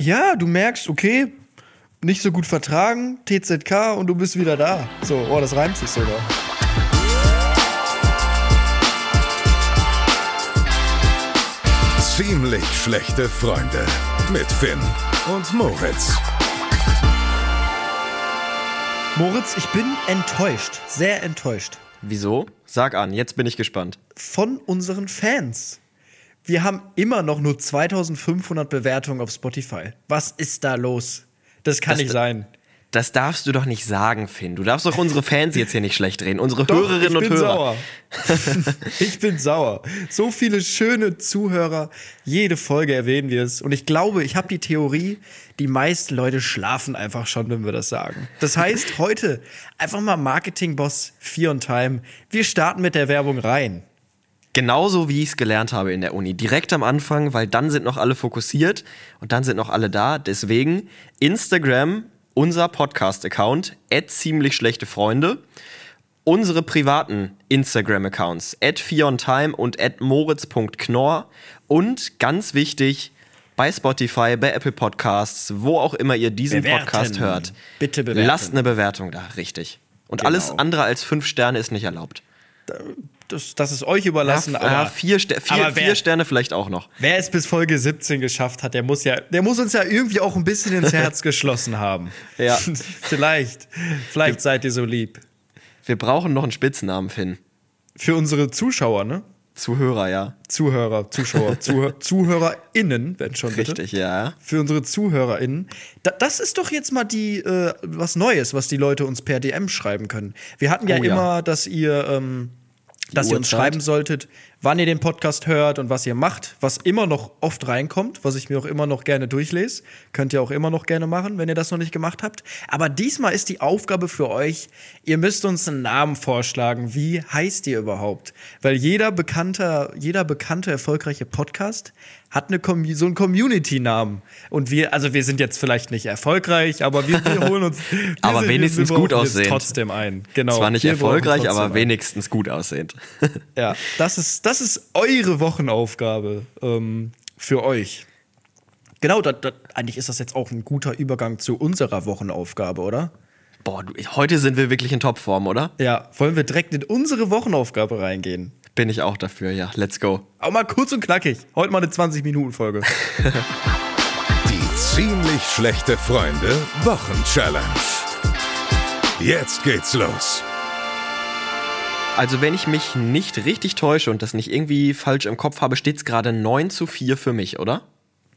ja, du merkst, okay, nicht so gut vertragen, TZK und du bist wieder da. So, oh, das reimt sich sogar. Ziemlich schlechte Freunde mit Finn und Moritz. Moritz, ich bin enttäuscht, sehr enttäuscht Wieso? Sag an, jetzt bin ich gespannt. von unseren Fans. Wir haben immer noch nur 2500 Bewertungen auf Spotify. Was ist da los? Das kann Das- nicht sein. Das darfst du doch nicht sagen, Finn. Du darfst doch unsere Fans jetzt hier nicht schlecht reden. Unsere Doch, Hörerinnen ich und bin Hörer. sauer. ich bin sauer. So viele schöne Zuhörer. Jede Folge erwähnen wir es. Und ich glaube, ich habe die Theorie, die meisten Leute schlafen einfach schon, wenn wir das sagen. Das heißt, heute einfach mal Marketing-Boss 4 on Time. Wir starten mit der Werbung rein. Genauso wie ich es gelernt habe in der Uni. Direkt am Anfang, weil dann sind noch alle fokussiert und dann sind noch alle da. Deswegen Instagram, unser Podcast-Account, ziemlich schlechte Freunde. Unsere privaten Instagram-Accounts, @fiontime und @moritz.knorr und ganz wichtig bei Spotify, bei Apple Podcasts, wo auch immer ihr diesen Bewerten. Podcast hört. Bitte bewerten. Lasst eine Bewertung da, richtig. Und Genau. alles andere als fünf Sterne ist nicht erlaubt. Das, das ist euch überlassen, ja, aber ja, vier, Ster vier, aber wer- vier Sterne vielleicht auch noch. Wer es bis Folge 17 geschafft hat, der muss ja, der muss uns ja irgendwie auch ein bisschen ins Herz geschlossen haben. Ja. vielleicht, vielleicht seid ihr so lieb. Wir brauchen noch einen Spitznamen, Finn. Für unsere Zuschauer, ne? Zuhörer, ja. Zuhörer, Zuschauer, Zuhör, ZuhörerInnen, wenn schon bitte. Richtig, ja. Für unsere ZuhörerInnen. Da, das ist doch jetzt mal die, äh, was Neues, was die Leute uns per DM schreiben können. Wir hatten ja Oh ja. immer, dass ihr, ähm, dass ihr uns schreiben solltet, wann ihr den Podcast hört und was ihr macht, was immer noch oft reinkommt, was ich mir auch immer noch gerne durchlese. Könnt ihr auch immer noch gerne machen, wenn ihr das noch nicht gemacht habt. Aber diesmal ist die Aufgabe für euch, ihr müsst uns einen Namen vorschlagen. Wie heißt ihr überhaupt? Weil jeder bekannte, jeder bekannte, erfolgreiche Podcast hat eine so einen Community-Namen. Und wir, also wir sind jetzt vielleicht nicht erfolgreich, aber wir, wir holen uns. wir Aber wenigstens wir gut aussehend. trotzdem ein. Genau. Zwar nicht erfolgreich, aber wenigstens gut aussehend. Ja, das ist, das ist eure Wochenaufgabe ähm, für euch. Genau, da, da, eigentlich ist das jetzt auch ein guter Übergang zu unserer Wochenaufgabe, oder? Boah, du, heute sind wir wirklich in Topform, oder? Ja, wollen wir direkt in unsere Wochenaufgabe reingehen? Bin ich auch dafür, ja. Let's go. Aber mal kurz und knackig. Heute mal eine 20-Minuten-Folge. Die ziemlich schlechte Freunde Wochenchallenge. Jetzt geht's los. Also, wenn ich mich nicht richtig täusche und das nicht irgendwie falsch im Kopf habe, steht es gerade 9 zu 4 für mich, oder?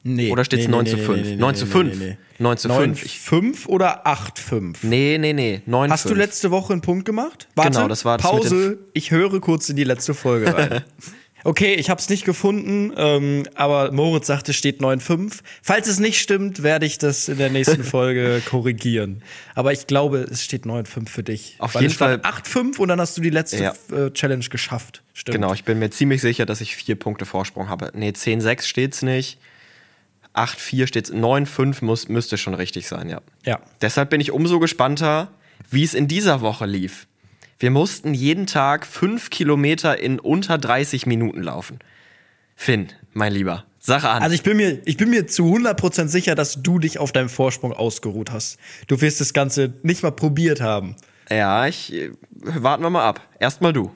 Nee. Oder steht's 9 zu 5? 9 zu 5. 9 zu 5. 5 oder 8 5? Nee, nee, nee. 9 Hast du 5. letzte Woche einen Punkt gemacht? Warte, Genau, das war das Pause. Ich höre kurz in die letzte Folge rein. Okay, ich habe es nicht gefunden, ähm, aber Moritz sagte, es steht 9,5. Falls es nicht stimmt, werde ich das in der nächsten Folge korrigieren. Aber ich glaube, es steht 9,5 für dich. Auf jeden Fall- 8,5 und dann hast du die letzte Ja. äh, Challenge geschafft. Stimmt. Genau, ich bin mir ziemlich sicher, dass ich vier Punkte Vorsprung habe. Nee, 10-6 steht's nicht. 8-4 steht's. 9-5 muss, müsste schon richtig sein, ja. Ja. Deshalb bin ich umso gespannter, wie es in dieser Woche lief. Wir mussten jeden Tag fünf Kilometer in unter 30 Minuten laufen. Finn, mein Lieber, Sache an. Also ich bin mir, ich bin mir zu 100% sicher, dass du dich auf deinem Vorsprung ausgeruht hast. Du wirst das Ganze nicht mal probiert haben. ja, ich äh, warten wir mal ab. Erstmal du.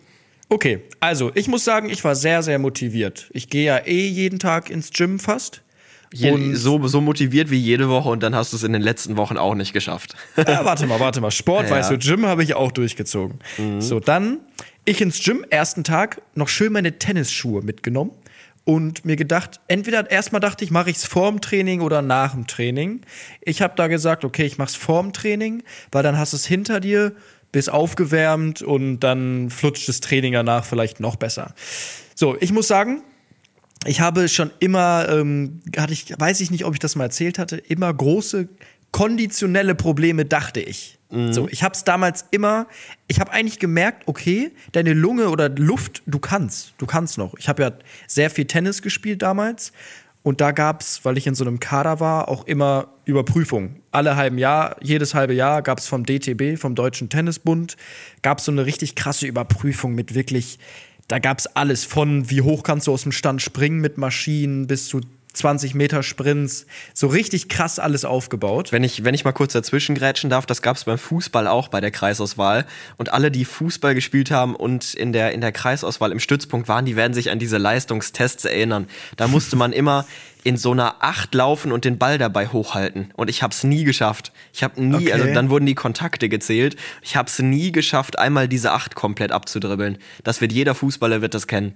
Okay, also ich muss sagen, ich war sehr, sehr motiviert. Ich gehe ja eh jeden Tag ins Gym fast. Je, so, so motiviert wie jede Woche und dann hast du es in den letzten Wochen auch nicht geschafft. Ja, warte mal, warte mal. Sport, Ja. weißt du, Gym habe ich auch durchgezogen. So, dann ich ins Gym, ersten Tag, noch schön meine Tennisschuhe mitgenommen und mir gedacht, entweder erstmal dachte ich, mache ich es vorm Training oder nach dem Training. Ich habe da gesagt, okay, ich mache es vorm Training, weil dann hast du es hinter dir, bist aufgewärmt und dann flutscht das Training danach vielleicht noch besser. So, ich muss sagen, ich habe schon immer, ähm, hatte ich, weiß ich nicht, ob ich das mal erzählt hatte, immer große konditionelle Probleme, dachte ich. So, ich habe es damals immer, ich habe eigentlich gemerkt, okay, deine Lunge oder Luft, du kannst, du kannst noch. Ich habe ja sehr viel Tennis gespielt damals und da gab's, weil ich in so einem Kader war, auch immer Überprüfungen. Alle halben Jahr, jedes halbe Jahr gab's vom DTB, vom Deutschen Tennisbund, gab's so eine richtig krasse Überprüfung mit wirklich, da gab's alles von wie hoch kannst du aus dem Stand springen mit Maschinen bis zu 20 Meter Sprints, so richtig krass alles aufgebaut. Wenn ich, wenn ich mal kurz dazwischen grätschen darf, das gab es beim Fußball auch bei der Kreisauswahl. Und alle, die Fußball gespielt haben und in der, in der Kreisauswahl im Stützpunkt waren, die werden sich an diese Leistungstests erinnern. Da musste man immer in so einer Acht laufen und den Ball dabei hochhalten. Und ich habe es nie geschafft. Ich habe nie, Okay. also dann wurden die Kontakte gezählt. Ich habe es nie geschafft, einmal diese Acht komplett abzudribbeln. Das wird jeder Fußballer wird das kennen.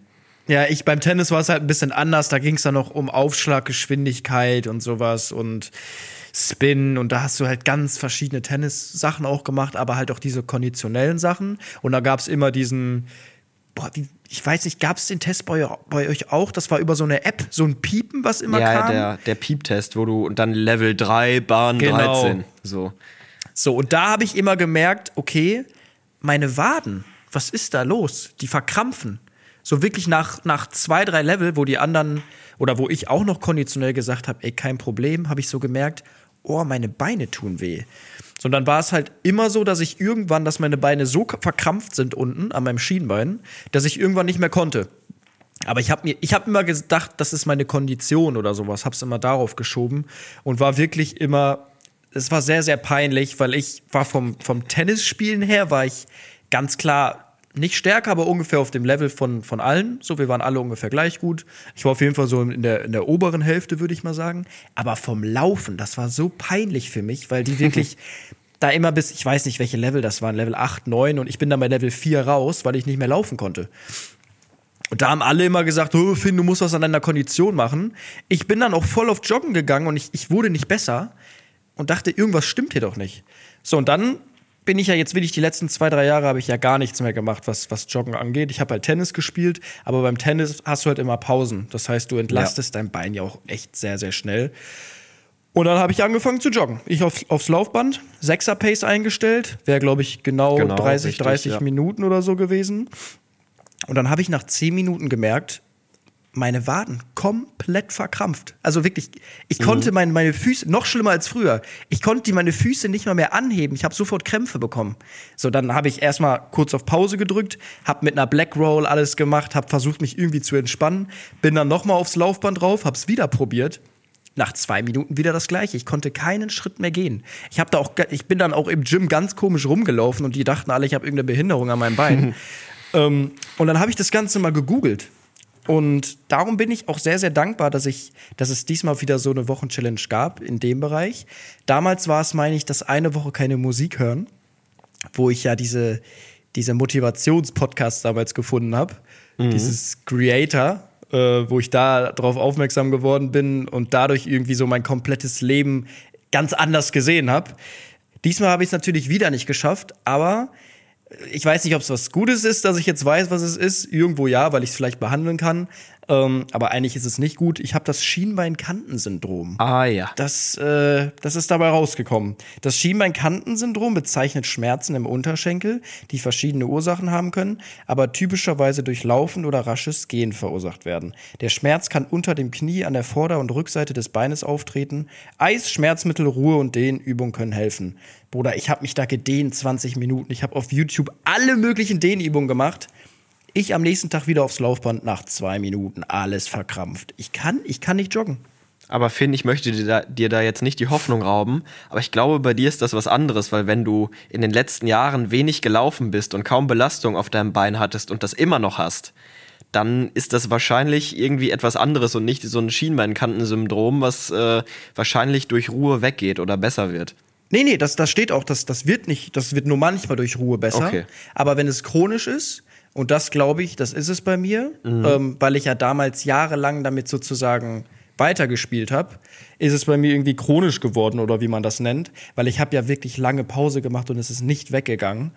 Ja, ich beim Tennis war es halt ein bisschen anders. Da ging es dann noch um Aufschlaggeschwindigkeit und sowas und Spin und da hast du halt ganz verschiedene Tennis-Sachen auch gemacht, aber halt auch diese konditionellen Sachen. Und da gab es immer diesen, boah, wie, ich weiß nicht, gab es den Test bei, bei euch auch? Das war über so eine App, so ein Piepen, was immer ja, kam. der, der Pieptest, wo du und dann Level 3, Bahn Genau. 13. So. So, und da habe ich immer gemerkt, okay, meine Waden, was ist da los? Die verkrampfen. So wirklich nach, nach zwei, drei Level, wo die anderen, oder wo ich auch noch konditionell gesagt habe, ey, kein Problem, habe ich so gemerkt, oh, meine Beine tun weh. So, und dann war es halt immer so, dass ich irgendwann, dass meine Beine so verkrampft sind unten an meinem Schienbein, dass ich irgendwann nicht mehr konnte. Aber ich habe mir, ich habe immer gedacht, das ist meine Kondition oder sowas, hab's immer darauf geschoben und war wirklich immer, es war sehr, sehr peinlich, weil ich war vom, vom Tennisspielen her, war ich ganz klar nicht stärker, aber ungefähr auf dem Level von, von allen. So, wir waren alle ungefähr gleich gut. Ich war auf jeden Fall so in der, in der oberen Hälfte, würde ich mal sagen. Aber vom Laufen, das war so peinlich für mich, weil die wirklich da immer bis, ich weiß nicht, welche Level das waren, Level 8, 9 und ich bin dann bei Level 4 raus, weil ich nicht mehr laufen konnte. Und da haben alle immer gesagt, oh, Finn, du musst was an deiner Kondition machen. Ich bin dann auch voll auf Joggen gegangen und ich, ich wurde nicht besser und dachte, irgendwas stimmt hier doch nicht. So, und dann bin ich ja jetzt wirklich die letzten zwei, drei Jahre habe ich ja gar nichts mehr gemacht, was, was Joggen angeht. Ich habe halt Tennis gespielt, aber beim Tennis hast du halt immer Pausen. Das heißt, du entlastest dein Bein ja auch echt sehr, sehr schnell. Und dann habe ich angefangen zu joggen. Ich auf, aufs Laufband, 6er Pace eingestellt, wäre glaube ich genau, Genau, 30, richtig, 30 ja. Minuten oder so gewesen. Und dann habe ich nach 10 Minuten gemerkt, meine Waden komplett verkrampft. Also wirklich, ich konnte meine, meine Füße, noch schlimmer als früher, ich konnte meine Füße nicht mal mehr anheben. Ich habe sofort Krämpfe bekommen. So, dann habe ich erstmal kurz auf Pause gedrückt, habe mit einer Black Roll alles gemacht, habe versucht, mich irgendwie zu entspannen, bin dann noch mal aufs Laufband drauf, habe es wieder probiert. Nach zwei Minuten wieder das gleiche. Ich konnte keinen Schritt mehr gehen. Ich habe da auch, ich bin dann auch im Gym ganz komisch rumgelaufen und die dachten alle, ich habe irgendeine Behinderung an meinem Bein. ähm, und dann habe ich das Ganze mal gegoogelt. Und darum bin ich auch sehr, sehr dankbar, dass ich, dass es diesmal wieder so eine Wochenchallenge gab in dem Bereich. Damals war es, meine ich, dass eine Woche keine Musik hören, wo ich ja diese, diese Motivationspodcasts damals gefunden habe. Dieses Creator, äh, wo ich da drauf aufmerksam geworden bin und dadurch irgendwie so mein komplettes Leben ganz anders gesehen habe. Diesmal habe ich es natürlich wieder nicht geschafft, aber ich weiß nicht, ob es was Gutes ist, dass ich jetzt weiß, was es ist. Irgendwo ja, weil ich es vielleicht behandeln kann. Ähm, aber eigentlich ist es nicht gut. Ich habe das Schienbein-Kantensyndrom. Ah ja. Das, äh, das ist dabei rausgekommen. Das Schienbein-Kantensyndrom bezeichnet Schmerzen im Unterschenkel, die verschiedene Ursachen haben können, aber typischerweise durch Laufen oder rasches Gehen verursacht werden. Der Schmerz kann unter dem Knie an der Vorder- und Rückseite des Beines auftreten. Eis, Schmerzmittel, Ruhe und Dehnübungen können helfen. Bruder, ich habe mich da gedehnt 20 Minuten. Ich habe auf YouTube alle möglichen Dehnübungen gemacht. Ich am nächsten Tag wieder aufs Laufband nach zwei Minuten, alles verkrampft. Ich kann, ich kann nicht joggen. Aber Finn, ich möchte dir da, dir da jetzt nicht die Hoffnung rauben, aber ich glaube, bei dir ist das was anderes, weil wenn du in den letzten Jahren wenig gelaufen bist und kaum Belastung auf deinem Bein hattest und das immer noch hast, dann ist das wahrscheinlich irgendwie etwas anderes und nicht so ein Schienbeinkantensyndrom, was äh, wahrscheinlich durch Ruhe weggeht oder besser wird. Nee, nee, das, das steht auch, das, das wird nicht, das wird nur manchmal durch Ruhe besser. Okay. Aber wenn es chronisch ist, und das glaube ich, das ist es bei mir, ähm, weil ich ja damals jahrelang damit sozusagen weitergespielt habe, ist es bei mir irgendwie chronisch geworden oder wie man das nennt, weil ich habe ja wirklich lange Pause gemacht und es ist nicht weggegangen.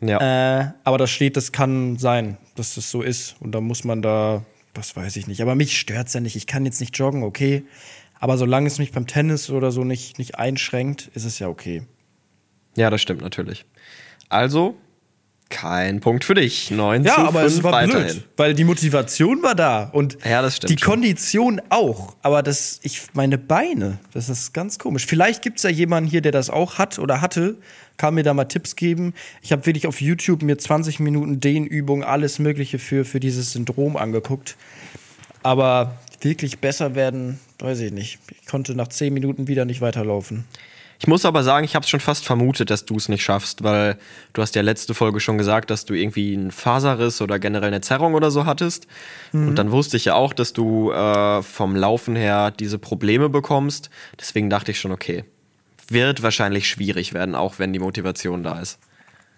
Ja. Äh, aber das steht, das kann sein, dass das so ist. Und da muss man da, das weiß ich nicht. Aber mich stört's ja nicht. Ich kann jetzt nicht joggen, okay. Aber solange es mich beim Tennis oder so nicht, nicht einschränkt, ist es ja okay. ja, das stimmt natürlich. Also, kein Punkt für dich. 9 Ja, zu aber es 5 war weiterhin. blöd, weil die Motivation war da und Ja, die schon. Kondition auch. Aber das, ich, meine Beine, das ist ganz komisch. Vielleicht gibt's ja jemanden hier, der das auch hat oder hatte, kann mir da mal Tipps geben. Ich habe wirklich auf YouTube mir 20 Minuten Dehnübungen, alles Mögliche für, für dieses Syndrom angeguckt. Aber wirklich besser werden, weiß ich nicht. Ich konnte nach zehn Minuten wieder nicht weiterlaufen. Ich muss aber sagen, ich habe es schon fast vermutet, dass du es nicht schaffst, weil du hast ja letzte Folge schon gesagt, dass du irgendwie einen Faserriss oder generell eine Zerrung oder so hattest. Und dann wusste ich ja auch, dass du äh, vom Laufen her diese Probleme bekommst. Deswegen dachte ich schon, okay, wird wahrscheinlich schwierig werden, auch wenn die Motivation da ist.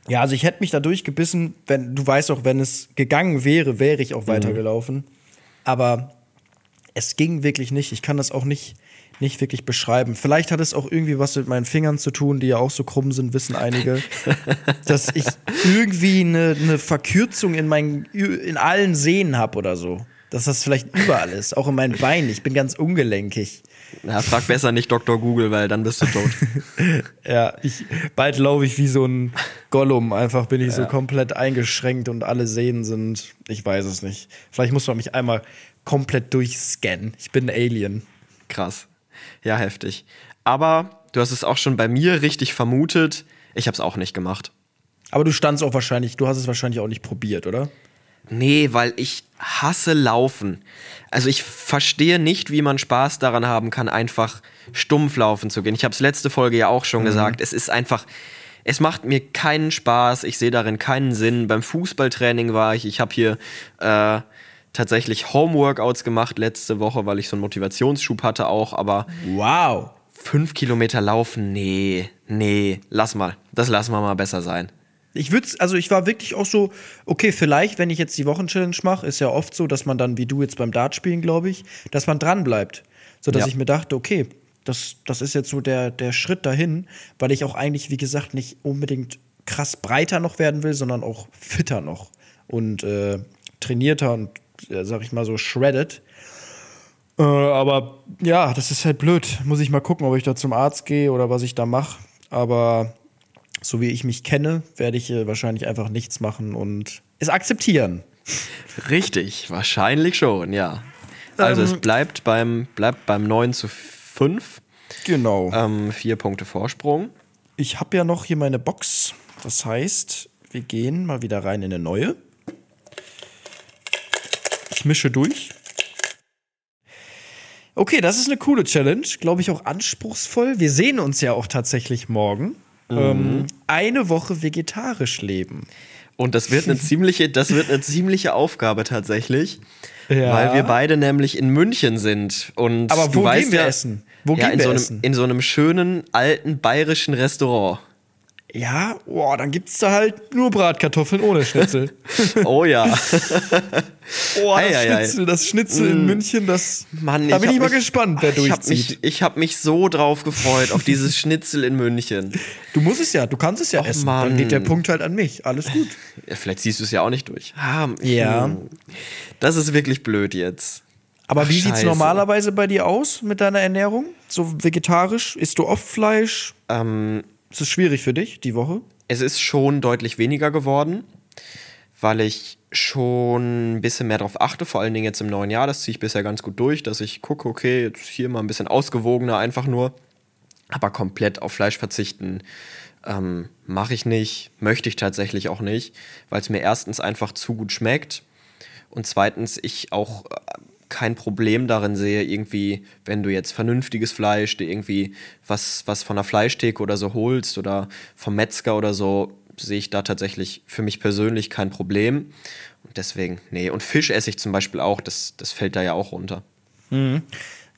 Ja, also ich hätte mich da durchgebissen, wenn du weißt auch, wenn es gegangen wäre, wäre ich auch weitergelaufen. Aber es ging wirklich nicht. Ich kann das auch nicht, nicht wirklich beschreiben. Vielleicht hat es auch irgendwie was mit meinen Fingern zu tun, die ja auch so krumm sind, wissen einige. dass ich irgendwie eine, eine Verkürzung in, meinen, in allen Sehnen habe oder so. Dass das vielleicht überall ist, auch in meinen Beinen. Ich bin ganz ungelenkig. Ja, frag besser nicht Dr. Google, weil dann bist du tot. Ja, ich, bald laufe ich wie so ein Gollum. Einfach bin ich so komplett eingeschränkt und alle Sehnen sind, ich weiß es nicht. Vielleicht muss man mich einmal komplett durchscannen. Ich bin ein Alien. Krass. Ja, heftig. Aber du hast es auch schon bei mir richtig vermutet. Ich habe es auch nicht gemacht. Aber du standst auch wahrscheinlich, du hast es wahrscheinlich auch nicht probiert, oder? Nee, weil ich hasse Laufen. Also ich verstehe nicht, wie man Spaß daran haben kann, einfach stumpf laufen zu gehen. Ich habe es letzte Folge ja auch schon gesagt. Es ist einfach, es macht mir keinen Spaß. Ich sehe darin keinen Sinn. Beim Fußballtraining war ich. Ich habe hier äh, tatsächlich Homeworkouts gemacht letzte Woche, weil ich so einen Motivationsschub hatte auch. Aber Wow. fünf Kilometer laufen, nee, nee, lass mal. Das lassen wir mal besser sein. Ich würde, also ich war wirklich auch so, okay, vielleicht, wenn ich jetzt die Wochenchallenge mache, ist ja oft so, dass man dann, wie du jetzt beim Dartspielen, glaube ich, dass man dran bleibt. So dass Ja. ich mir dachte, okay, das, das ist jetzt so der, der Schritt dahin, weil ich auch eigentlich, wie gesagt, nicht unbedingt krass breiter noch werden will, sondern auch fitter noch und äh, trainierter und, sag ich mal so, shredded. Äh, aber ja, das ist halt blöd. Muss ich mal gucken, ob ich da zum Arzt gehe oder was ich da mache. Aber so wie ich mich kenne, werde ich äh, wahrscheinlich einfach nichts machen und es akzeptieren. Richtig, wahrscheinlich schon, ja. Also Ähm, es bleibt beim, bleibt beim 9 zu 5. Genau. Ähm, vier Punkte Vorsprung. Ich habe ja noch hier meine Box. Das heißt, wir gehen mal wieder rein in eine neue. Ich mische durch. Okay, das ist eine coole Challenge. Glaube ich auch anspruchsvoll. Wir sehen uns ja auch tatsächlich morgen. Ähm, eine Woche vegetarisch leben. Und das wird eine ziemliche, das wird eine ziemliche Aufgabe tatsächlich. Ja. Weil wir beide nämlich in München sind. Und Aber du wo weißt gehen wir ja, essen? Wo ja, gehen in wir so einem, essen? In so einem schönen, alten, bayerischen Restaurant. Ja, boah, dann gibt's da halt nur Bratkartoffeln ohne Schnitzel. Oh ja. Oh, das Ei, ei, ei. Schnitzel, das Schnitzel in München, das. Mann, da bin hab ich mal mich- gespannt, wer ich hab durchzieht. mich, ich habe mich so drauf gefreut, auf dieses Schnitzel in München. Du musst es ja, du kannst es ja Och, essen. Mann. Dann geht der Punkt halt an mich. Alles gut. Ja, vielleicht siehst du es ja auch nicht durch. Ah, Ja. hm. Das ist wirklich blöd jetzt. Aber Ach, wie sieht's scheiße. normalerweise bei dir aus mit deiner Ernährung? So vegetarisch? Isst du oft Fleisch? Ähm, Ist es schwierig für dich, die Woche? es ist schon deutlich weniger geworden, weil ich schon ein bisschen mehr darauf achte, vor allen Dingen jetzt im neuen Jahr. Das ziehe ich bisher ganz gut durch, dass ich gucke, okay, jetzt hier mal ein bisschen ausgewogener einfach nur. Aber komplett auf Fleisch verzichten ähm, mache ich nicht, möchte ich tatsächlich auch nicht, weil es mir erstens einfach zu gut schmeckt und zweitens ich auch äh, kein Problem darin sehe, irgendwie, wenn du jetzt vernünftiges Fleisch, dir irgendwie was, was von der Fleischtheke oder so holst oder vom Metzger oder so, sehe ich da tatsächlich für mich persönlich kein Problem. Und deswegen, nee. Und Fisch esse ich zum Beispiel auch, das, das fällt da ja auch runter.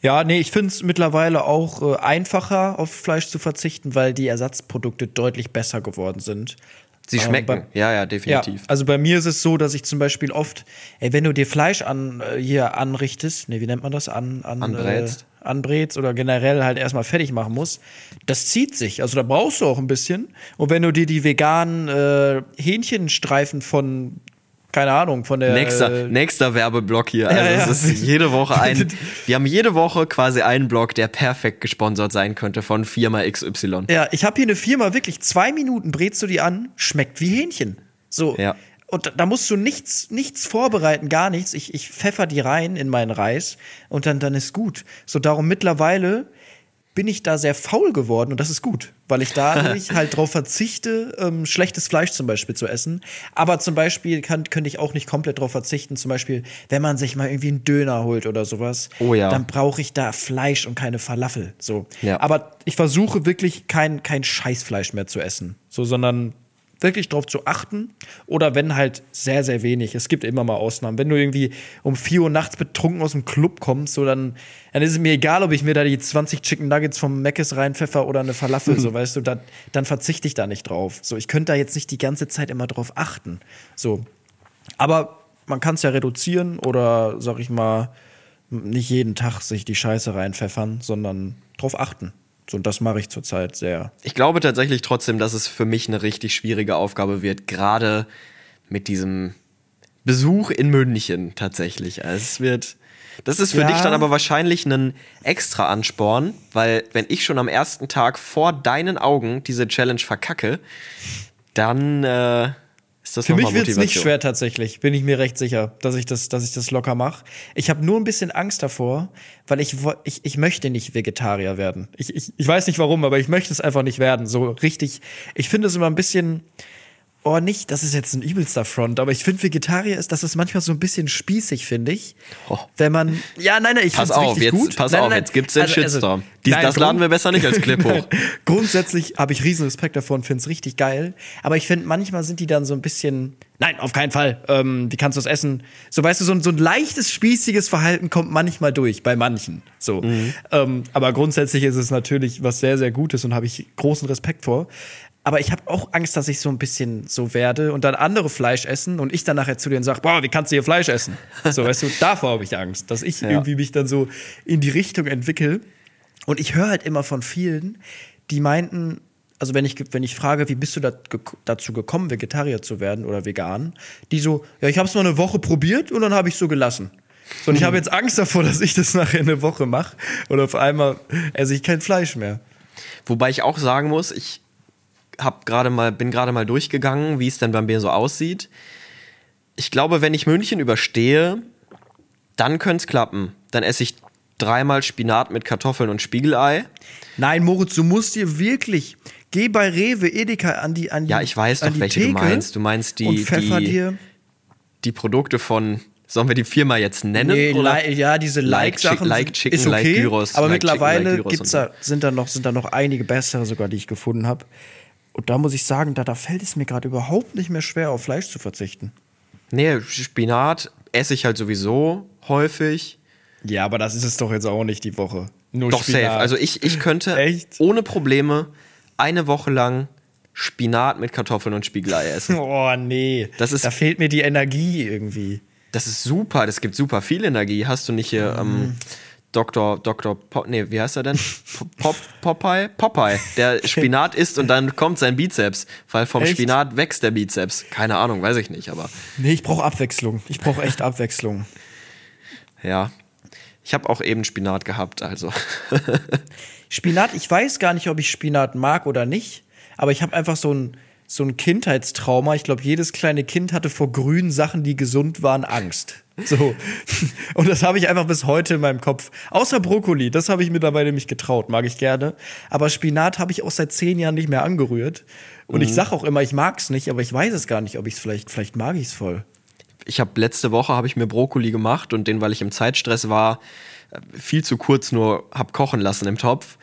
Ja, nee, ich finde es mittlerweile auch äh, einfacher, auf Fleisch zu verzichten, weil die Ersatzprodukte deutlich besser geworden sind. Sie Ähm, schmecken, bei- ja, ja, Ja, definitiv. also bei mir ist es so, dass ich zum Beispiel oft, ey, wenn du dir Fleisch an, äh, hier anrichtest, nee, wie nennt man das? An, an, Anbrätst. Äh, anbrätst oder generell halt erstmal fertig machen musst, das zieht sich. Also da brauchst du auch ein bisschen. Und wenn du dir die veganen äh, Hähnchenstreifen von, keine Ahnung, von der. Nächster, äh, nächster Werbeblock hier. Also ja. es ist jede Woche ein. Wir haben jede Woche quasi einen Block, der perfekt gesponsert sein könnte von Firma XY. Ja, ich habe hier eine Firma, wirklich zwei Minuten brätst du die an, schmeckt wie Hähnchen. So. Ja. Und da- da musst du nichts, nichts vorbereiten, gar nichts. Ich, ich pfeffer die rein in meinen Reis und dann, dann ist gut. So darum mittlerweile bin ich da sehr faul geworden und das ist gut, weil ich dadurch halt drauf verzichte, ähm, schlechtes Fleisch zum Beispiel zu essen. Aber zum Beispiel kann, könnte ich auch nicht komplett drauf verzichten. Zum Beispiel, wenn man sich mal irgendwie einen Döner holt oder sowas, Oh ja. dann brauche ich da Fleisch und keine Falafel. So. Ja. Aber ich versuche wirklich kein, kein Scheißfleisch mehr zu essen. So, sondern wirklich drauf zu achten. Oder wenn halt sehr, sehr wenig. Es gibt immer mal Ausnahmen. Wenn du irgendwie um 4 Uhr nachts betrunken aus dem Club kommst, so dann, dann ist es mir egal, ob ich mir da die 20 Chicken Nuggets vom Mc's reinpfeffer oder eine Falafel, so weißt du, da, dann verzichte ich da nicht drauf. So, ich könnte da jetzt nicht die ganze Zeit immer drauf achten. So. Aber man kann es ja reduzieren oder, sag ich mal, nicht jeden Tag sich die Scheiße reinpfeffern, sondern drauf achten. So, und das mache ich zurzeit sehr. Ich glaube tatsächlich trotzdem, dass es für mich eine richtig schwierige Aufgabe wird, gerade mit diesem Besuch in München tatsächlich. Also es wird. Das ist für Ja. dich dann aber wahrscheinlich ein extra Ansporn, weil wenn ich schon am ersten Tag vor deinen Augen diese Challenge verkacke, dann äh, Für mich wird es nicht schwer tatsächlich, bin ich mir recht sicher, dass ich das, dass ich das locker mache. Ich habe nur ein bisschen Angst davor, weil ich, ich, ich möchte nicht Vegetarier werden. Ich, ich, ich weiß nicht warum, aber ich möchte es einfach nicht werden. So richtig. Ich finde es immer ein bisschen. Oh, nicht, das ist jetzt ein übelster Front, aber ich finde Vegetarier ist, das ist manchmal so ein bisschen spießig, finde ich. Oh. Wenn man. Ja, nein, nein, ich Pass finde es auf, richtig jetzt, gut. pass nein, auf, nein, jetzt gibt's den also- also- Shitstorm. Dies, nein, das laden wir besser nicht als Clip hoch. Grundsätzlich habe ich riesen Respekt davor und finde es richtig geil. Aber ich finde, manchmal sind die dann so ein bisschen. Nein, auf keinen Fall. Ähm, wie kannst du es essen? So, weißt du, so ein, so ein leichtes, spießiges Verhalten kommt manchmal durch, bei manchen. So. Ähm, aber grundsätzlich ist es natürlich was sehr, sehr Gutes und habe ich großen Respekt vor. Aber ich habe auch Angst, dass ich so ein bisschen so werde und dann andere Fleisch essen und ich dann nachher zu denen sage, boah, wie kannst du hier Fleisch essen? So, weißt du, davor habe ich Angst, dass ich irgendwie mich dann so in die Richtung entwickle. Und ich höre halt immer von vielen, die meinten, also wenn ich, wenn ich frage, wie bist du da, dazu gekommen, Vegetarier zu werden oder vegan, die so, ja, ich habe es mal eine Woche probiert und dann habe ich so gelassen. So, und ich habe jetzt Angst davor, dass ich das nachher eine Woche mache und auf einmal esse ich kein Fleisch mehr. Wobei ich auch sagen muss, ich hab gerade mal, bin gerade mal durchgegangen, wie es denn bei mir so aussieht. Ich glaube, wenn ich München überstehe, dann könnte es klappen. Dann esse ich dreimal Spinat mit Kartoffeln und Spiegelei. Nein, Moritz, du musst dir wirklich, geh bei Rewe, Edeka an die an die Ja, ich weiß doch, welche du Theke meinst. Du meinst die- die- dir Die Produkte von, sollen wir die Firma jetzt nennen? Nee, oder? li ja, diese Like Like-Sachen Like sind- Chicken, ist okay, Like Gyros, aber Like Chicken, mittlerweile Like Gyros gibt's da, sind, da noch, sind da noch einige bessere sogar, die ich gefunden habe. Und da muss ich sagen, da, da fällt es mir gerade überhaupt nicht mehr schwer, auf Fleisch zu verzichten. Nee, Spinat esse ich halt sowieso häufig. Ja, aber das ist es doch jetzt auch nicht die Woche. Nur Doch safe. Also ich, ich könnte Echt? ohne Probleme eine Woche lang Spinat mit Kartoffeln und Spiegelei essen. Oh, nee. Das ist- da fehlt mir die Energie irgendwie. Das ist super, das gibt super viel Energie. Hast du nicht hier ähm, Dr. Dr. Pop, nee, wie heißt er denn? Pop, Popeye? Popeye, der Spinat isst und dann kommt sein Bizeps, weil vom Echt? Spinat wächst der Bizeps. Keine Ahnung, weiß ich nicht, aber Nee, ich brauche Abwechslung. Ich brauche echt Abwechslung. ja. Ich habe auch eben Spinat gehabt, also. Spinat, ich weiß gar nicht, ob ich Spinat mag oder nicht, aber ich habe einfach so ein, so ein Kindheitstrauma. Ich glaube, jedes kleine Kind hatte vor grünen Sachen, die gesund waren, Angst. So. Und das habe ich einfach bis heute in meinem Kopf. Außer Brokkoli, das habe ich mittlerweile mich getraut, mag ich gerne. Aber Spinat habe ich auch seit zehn Jahren nicht mehr angerührt. Und ich sage auch immer, ich mag es nicht, aber ich weiß es gar nicht, ob ich es vielleicht, vielleicht mag ich es voll. ich habe letzte Woche habe ich mir Brokkoli gemacht und den, weil ich im Zeitstress war, äh, viel zu kurz nur hab kochen lassen im Topf.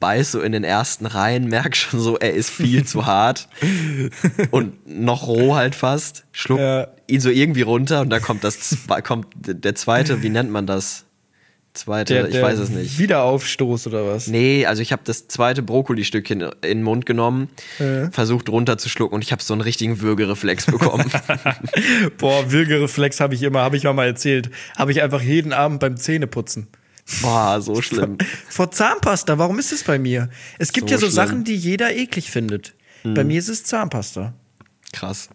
Beiß so in den ersten rein, merk schon so, er ist viel zu hart und noch roh halt fast. Schluck Ja. ihn so irgendwie runter und da kommt das kommt der zweite, wie nennt man das? Zweite, Der, ich der weiß es nicht. Wiederaufstoß oder was? Nee, also ich habe das zweite Brokkoli-Stückchen in den Mund genommen, versucht runterzuschlucken und ich habe so einen richtigen Würgereflex bekommen. Boah, Würgereflex habe ich immer, habe ich mal erzählt. Habe ich einfach jeden Abend beim Zähneputzen. Boah, so schlimm. Vor Zahnpasta, warum ist es bei mir? Es gibt So ja so schlimm. Sachen, die jeder eklig findet. Bei mir ist es Zahnpasta. Krass.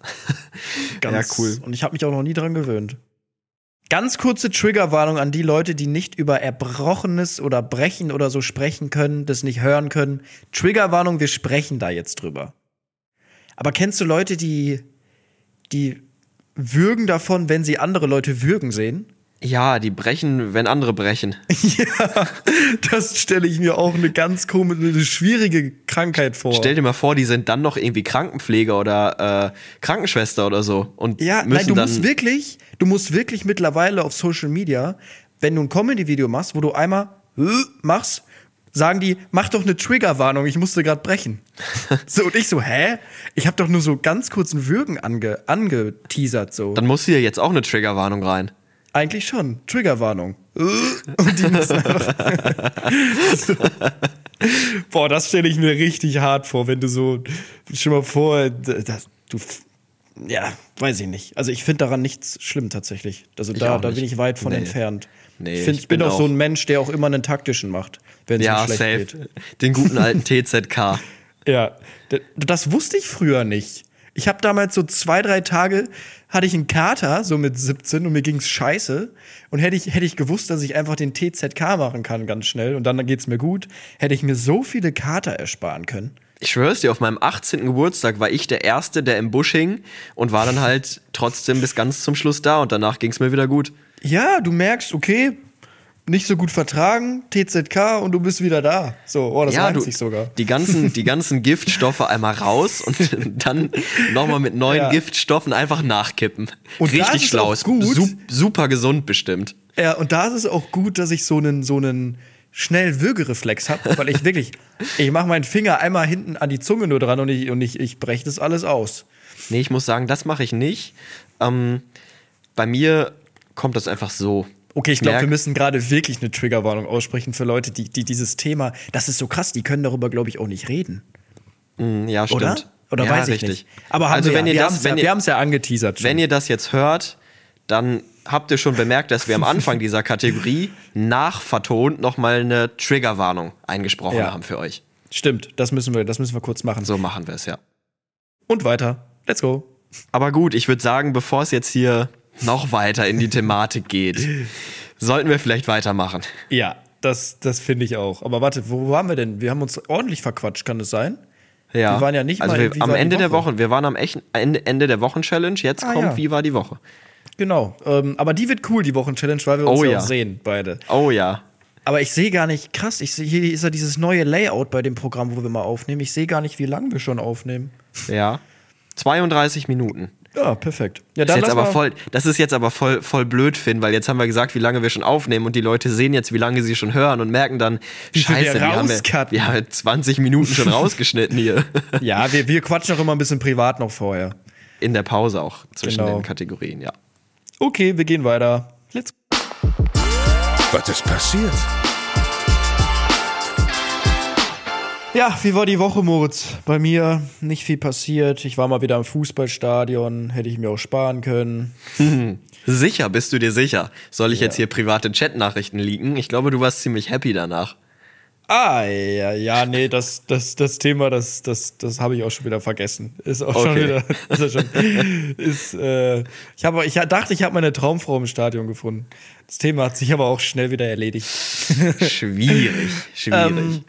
Ganz Ja, cool. Und ich habe mich auch noch nie dran gewöhnt. Ganz kurze Triggerwarnung an die Leute, die nicht über Erbrochenes oder Brechen oder so sprechen können, das nicht hören können. Triggerwarnung, wir sprechen da jetzt drüber. Aber kennst du Leute, die, die würgen davon, wenn sie andere Leute würgen sehen? Ja, die brechen, wenn andere brechen. ja, das stelle ich mir auch eine ganz komische, eine schwierige Krankheit vor. Stell dir mal vor, die sind dann noch irgendwie Krankenpfleger oder äh, Krankenschwester oder so. Und Ja, müssen nein, du dann, musst wirklich, du musst wirklich mittlerweile auf Social Media, wenn du ein Comedy-Video machst, wo du einmal äh, machst, sagen die, mach doch eine Triggerwarnung, ich musste gerade brechen. so, und ich so, hä? Ich habe doch nur so ganz kurz ein Würgen ange, angeteasert, so. Dann muss hier jetzt auch eine Triggerwarnung rein. Eigentlich schon. Triggerwarnung. Und die müssen einfach. so. Boah, das stelle ich mir richtig hart vor, wenn du so. Stell mal vor, das, du. Ja, weiß ich nicht. Also ich finde daran nichts schlimm tatsächlich. Also da, auch da bin ich weit von Nee. entfernt. Nee, ich, find, ich bin bin auch so auch- ein Mensch, der auch immer einen taktischen macht, wenn es Ja, schlecht safe. geht. Den guten alten TZK. Ja, das wusste ich früher nicht. Ich habe damals so zwei, drei Tage hatte ich einen Kater, so mit 17 und mir ging's scheiße. Und hätte ich, hätte ich gewusst, dass ich einfach den TZK machen kann ganz schnell und dann geht's mir gut, hätte ich mir so viele Kater ersparen können. Ich schwör's dir, auf meinem 18. Geburtstag war ich der Erste, der im Busch hing und war dann halt trotzdem bis ganz zum Schluss da und danach ging's mir wieder gut. Ja, du merkst, okay, nicht so gut vertragen, TZK und du bist wieder da. So, oh, das ja, du, sich sogar. Die ganzen, die ganzen Giftstoffe einmal raus und dann nochmal mit neuen Ja. Giftstoffen einfach nachkippen. Und Richtig schlau. gut. Sup, super gesund bestimmt. Ja, und da ist es auch gut, dass ich so einen, so einen schnellen Würgereflex habe, weil ich wirklich, ich mache meinen Finger einmal hinten an die Zunge nur dran und ich, und ich, ich breche das alles aus. Nee, ich muss sagen, das mache ich nicht. Ähm, bei mir kommt das einfach so. Okay, ich glaube, wir müssen gerade wirklich eine Triggerwarnung aussprechen für Leute, die, die dieses Thema, das ist so krass, die können darüber, glaube ich, auch nicht reden. Mm, Ja, stimmt. Oder? Oder ja, weiß ich richtig. nicht. Aber haben also wir, wenn ja, ihr wir das, wenn ja, ihr, wir haben es ja angeteasert schon. Wenn ihr das jetzt hört, dann habt ihr schon bemerkt, dass wir am Anfang dieser Kategorie nachvertont nochmal eine Triggerwarnung eingesprochen Ja. haben für euch. Stimmt, das müssen wir, das müssen wir kurz machen. So machen wir es, ja. Und weiter. Let's go. Aber gut, ich würde sagen, bevor es jetzt hier noch weiter in die Thematik geht, sollten wir vielleicht weitermachen. Ja, das, das finde ich auch. Aber warte, wo waren wir denn? Wir haben uns ordentlich verquatscht, kann es sein? Ja. Wir waren ja nicht also mal wir, am Ende der Woche? Woche. Wir waren am echten Ende, Ende der Wochen-Challenge. Jetzt Ah, kommt, ja. wie war die Woche? Genau. Ähm, aber die wird cool, die Wochenchallenge, weil wir uns Oh ja ja. sehen, beide. Oh ja. Aber ich sehe gar nicht, krass, ich sehe, hier ist ja dieses neue Layout bei dem Programm, wo wir mal aufnehmen. Ich sehe gar nicht, wie lange wir schon aufnehmen. Ja. 32 Minuten. Ja, perfekt. Ja, Das ist, jetzt aber voll, das ist jetzt aber voll, voll blöd, Finn, weil jetzt haben wir gesagt, wie lange wir schon aufnehmen und die Leute sehen jetzt, wie lange sie schon hören und merken dann, Wie scheiße, wir haben, ja, wir haben 20 Minuten schon rausgeschnitten hier. Ja, wir, wir quatschen auch immer ein bisschen privat noch vorher. In der Pause auch zwischen Genau. den Kategorien, ja. Okay, wir gehen weiter. Let's Was ist passiert? Ja, wie war die Woche, Moritz? Bei mir nicht viel passiert. Ich war mal wieder im Fußballstadion, hätte ich mir auch sparen können. Sicher, bist du dir sicher? Soll ich Ja. jetzt hier private Chatnachrichten leaken? Ich glaube, du warst ziemlich happy danach. Ah, ja, ja, nee, das, das, das Thema, das, das, das habe ich auch schon wieder vergessen. Ist auch schon Okay. wieder. Ist, schon, ist, äh, ich, hab, ich dachte, ich habe meine Traumfrau im Stadion gefunden. Das Thema hat sich aber auch schnell wieder erledigt. Schwierig, schwierig. Ähm,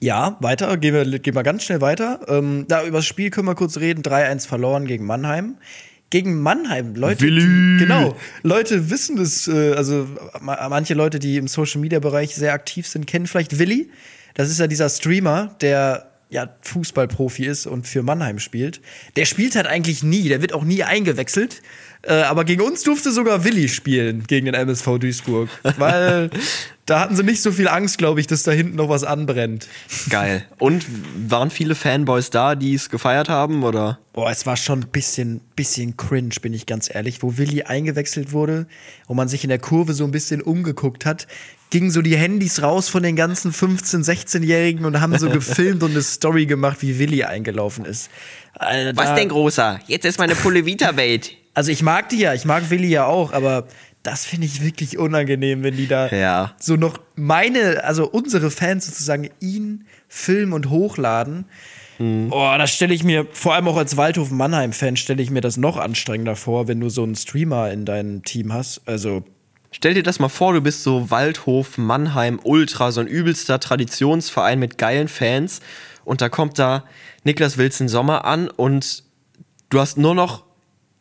Ja, weiter, gehen wir, gehen wir ganz schnell weiter. Ähm, da über das Spiel können wir kurz reden. 3-1 verloren gegen Mannheim. Gegen Mannheim, Leute. Willi! Genau, Leute wissen das, äh, also ma- manche Leute, die im Social Media Bereich sehr aktiv sind, kennen vielleicht Willi. Das ist ja dieser Streamer, der ja Fußballprofi ist und für Mannheim spielt. Der spielt halt eigentlich nie, der wird auch nie eingewechselt. Äh, aber gegen uns durfte sogar Willi spielen, gegen den MSV Duisburg. Weil da hatten sie nicht so viel Angst, glaube ich, dass da hinten noch was anbrennt. Geil. Und waren viele Fanboys da, die es gefeiert haben, oder? Boah, es war schon ein bisschen, bisschen cringe, bin ich ganz ehrlich. Wo Willi eingewechselt wurde und man sich in der Kurve so ein bisschen umgeguckt hat, gingen so die Handys raus von den ganzen 15-, 16-Jährigen und haben so gefilmt und eine Story gemacht, wie Willi eingelaufen ist. Alter, Was denn, Großer? Jetzt ist meine Pulle Vita-Welt. Also ich mag die ja, ich mag Willi ja auch, aber das finde ich wirklich unangenehm, wenn die da Ja. so noch meine, also unsere Fans sozusagen ihn filmen und hochladen. Mhm. Boah, das stelle ich mir, vor allem auch als Waldhof-Mannheim-Fan, stelle ich mir das noch anstrengender vor, wenn du so einen Streamer in deinem Team hast. Also, Stell dir das mal vor, du bist so Waldhof, Mannheim, Ultra, so ein übelster Traditionsverein mit geilen Fans und da kommt da Niklas Wilson Sommer an und du hast nur noch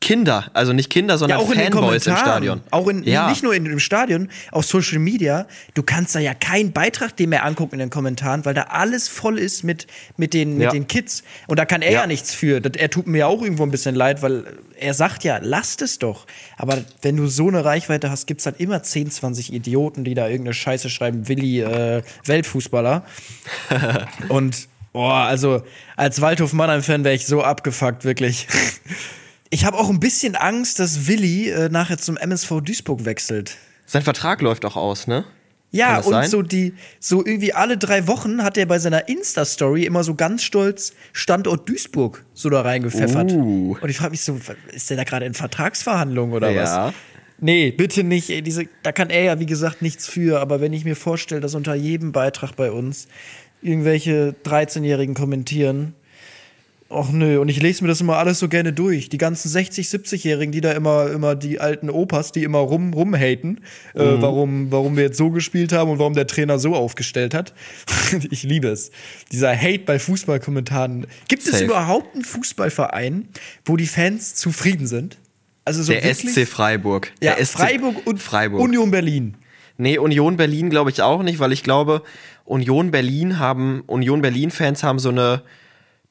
Kinder, also nicht Kinder, sondern auch in den Fanboys im Stadion. auch in, ja. nicht nur in, im Stadion, auf Social Media, du kannst da ja keinen Beitrag dem mehr angucken in den Kommentaren, weil da alles voll ist mit, mit, den, mit Ja. den Kids. Und da kann er ja, Ja. nichts für. Er tut mir ja auch irgendwo ein bisschen leid, weil er sagt ja, lasst es doch. Aber wenn du so eine Reichweite hast, gibt es halt immer 10, 20 Idioten, die da irgendeine Scheiße schreiben, Willi, äh, Weltfußballer. Und, boah, also als Waldhof-Mannheim-Fan wäre ich so abgefuckt, wirklich. Ich habe auch ein bisschen Angst, dass Willi äh, nachher zum MSV Duisburg wechselt. Sein Vertrag läuft auch aus, ne? Ja, und sein? so die, so irgendwie alle drei Wochen hat er bei seiner Insta-Story immer so ganz stolz Standort Duisburg so da reingepfeffert. Uh. Und ich frage mich so, ist der da gerade in Vertragsverhandlungen oder Ja. was? Nee, bitte nicht. Ey, diese, da kann er ja, wie gesagt, nichts für. Aber wenn ich mir vorstelle, dass unter jedem Beitrag bei uns irgendwelche 13-Jährigen kommentieren, ach nö, und ich lese mir das immer alles so gerne durch. Die ganzen 60-, 70-Jährigen, die da immer, immer die alten Opas, die immer rum, rumhaten, äh, warum, warum wir jetzt so gespielt haben und warum der Trainer so aufgestellt hat. ich liebe es. Dieser Hate bei Fußballkommentaren. Gibt es Safe. überhaupt einen Fußballverein, wo die Fans zufrieden sind? Also so Der wirklich? SC Freiburg. Ja, der SC Freiburg und Freiburg. Union Berlin. Nee, Union Berlin glaube ich auch nicht, weil ich glaube, Union Berlin haben, Union Berlin-Fans haben so eine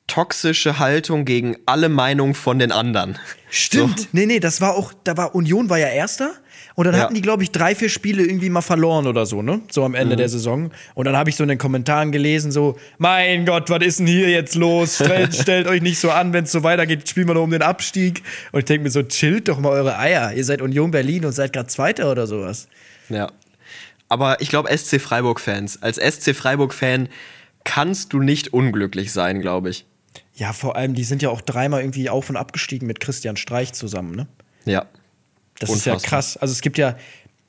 toxische Haltung gegen alle Meinungen von den anderen. Stimmt. So. Nee, nee, das war auch, da war Union war ja erster. Und dann Ja. hatten die, glaube ich, drei, vier Spiele irgendwie mal verloren oder so, ne? So am Ende Mhm. der Saison. Und dann habe ich so in den Kommentaren gelesen, so, mein Gott, was ist denn hier jetzt los? Stellt, stellt euch nicht so an, wenn es so weitergeht, spielen wir noch um den Abstieg. Und ich denke mir so, chillt doch mal eure Eier. Ihr seid Union Berlin und seid gerade Zweiter oder sowas. Ja. Aber ich glaube, SC Freiburg-Fans. Als SC Freiburg-Fan kannst du nicht unglücklich sein, glaube ich. Ja, vor allem, die sind ja auch dreimal irgendwie auf und abgestiegen mit Christian Streich zusammen, ne? Ja. Das ist ja Unfassbar. krass. Also es gibt ja,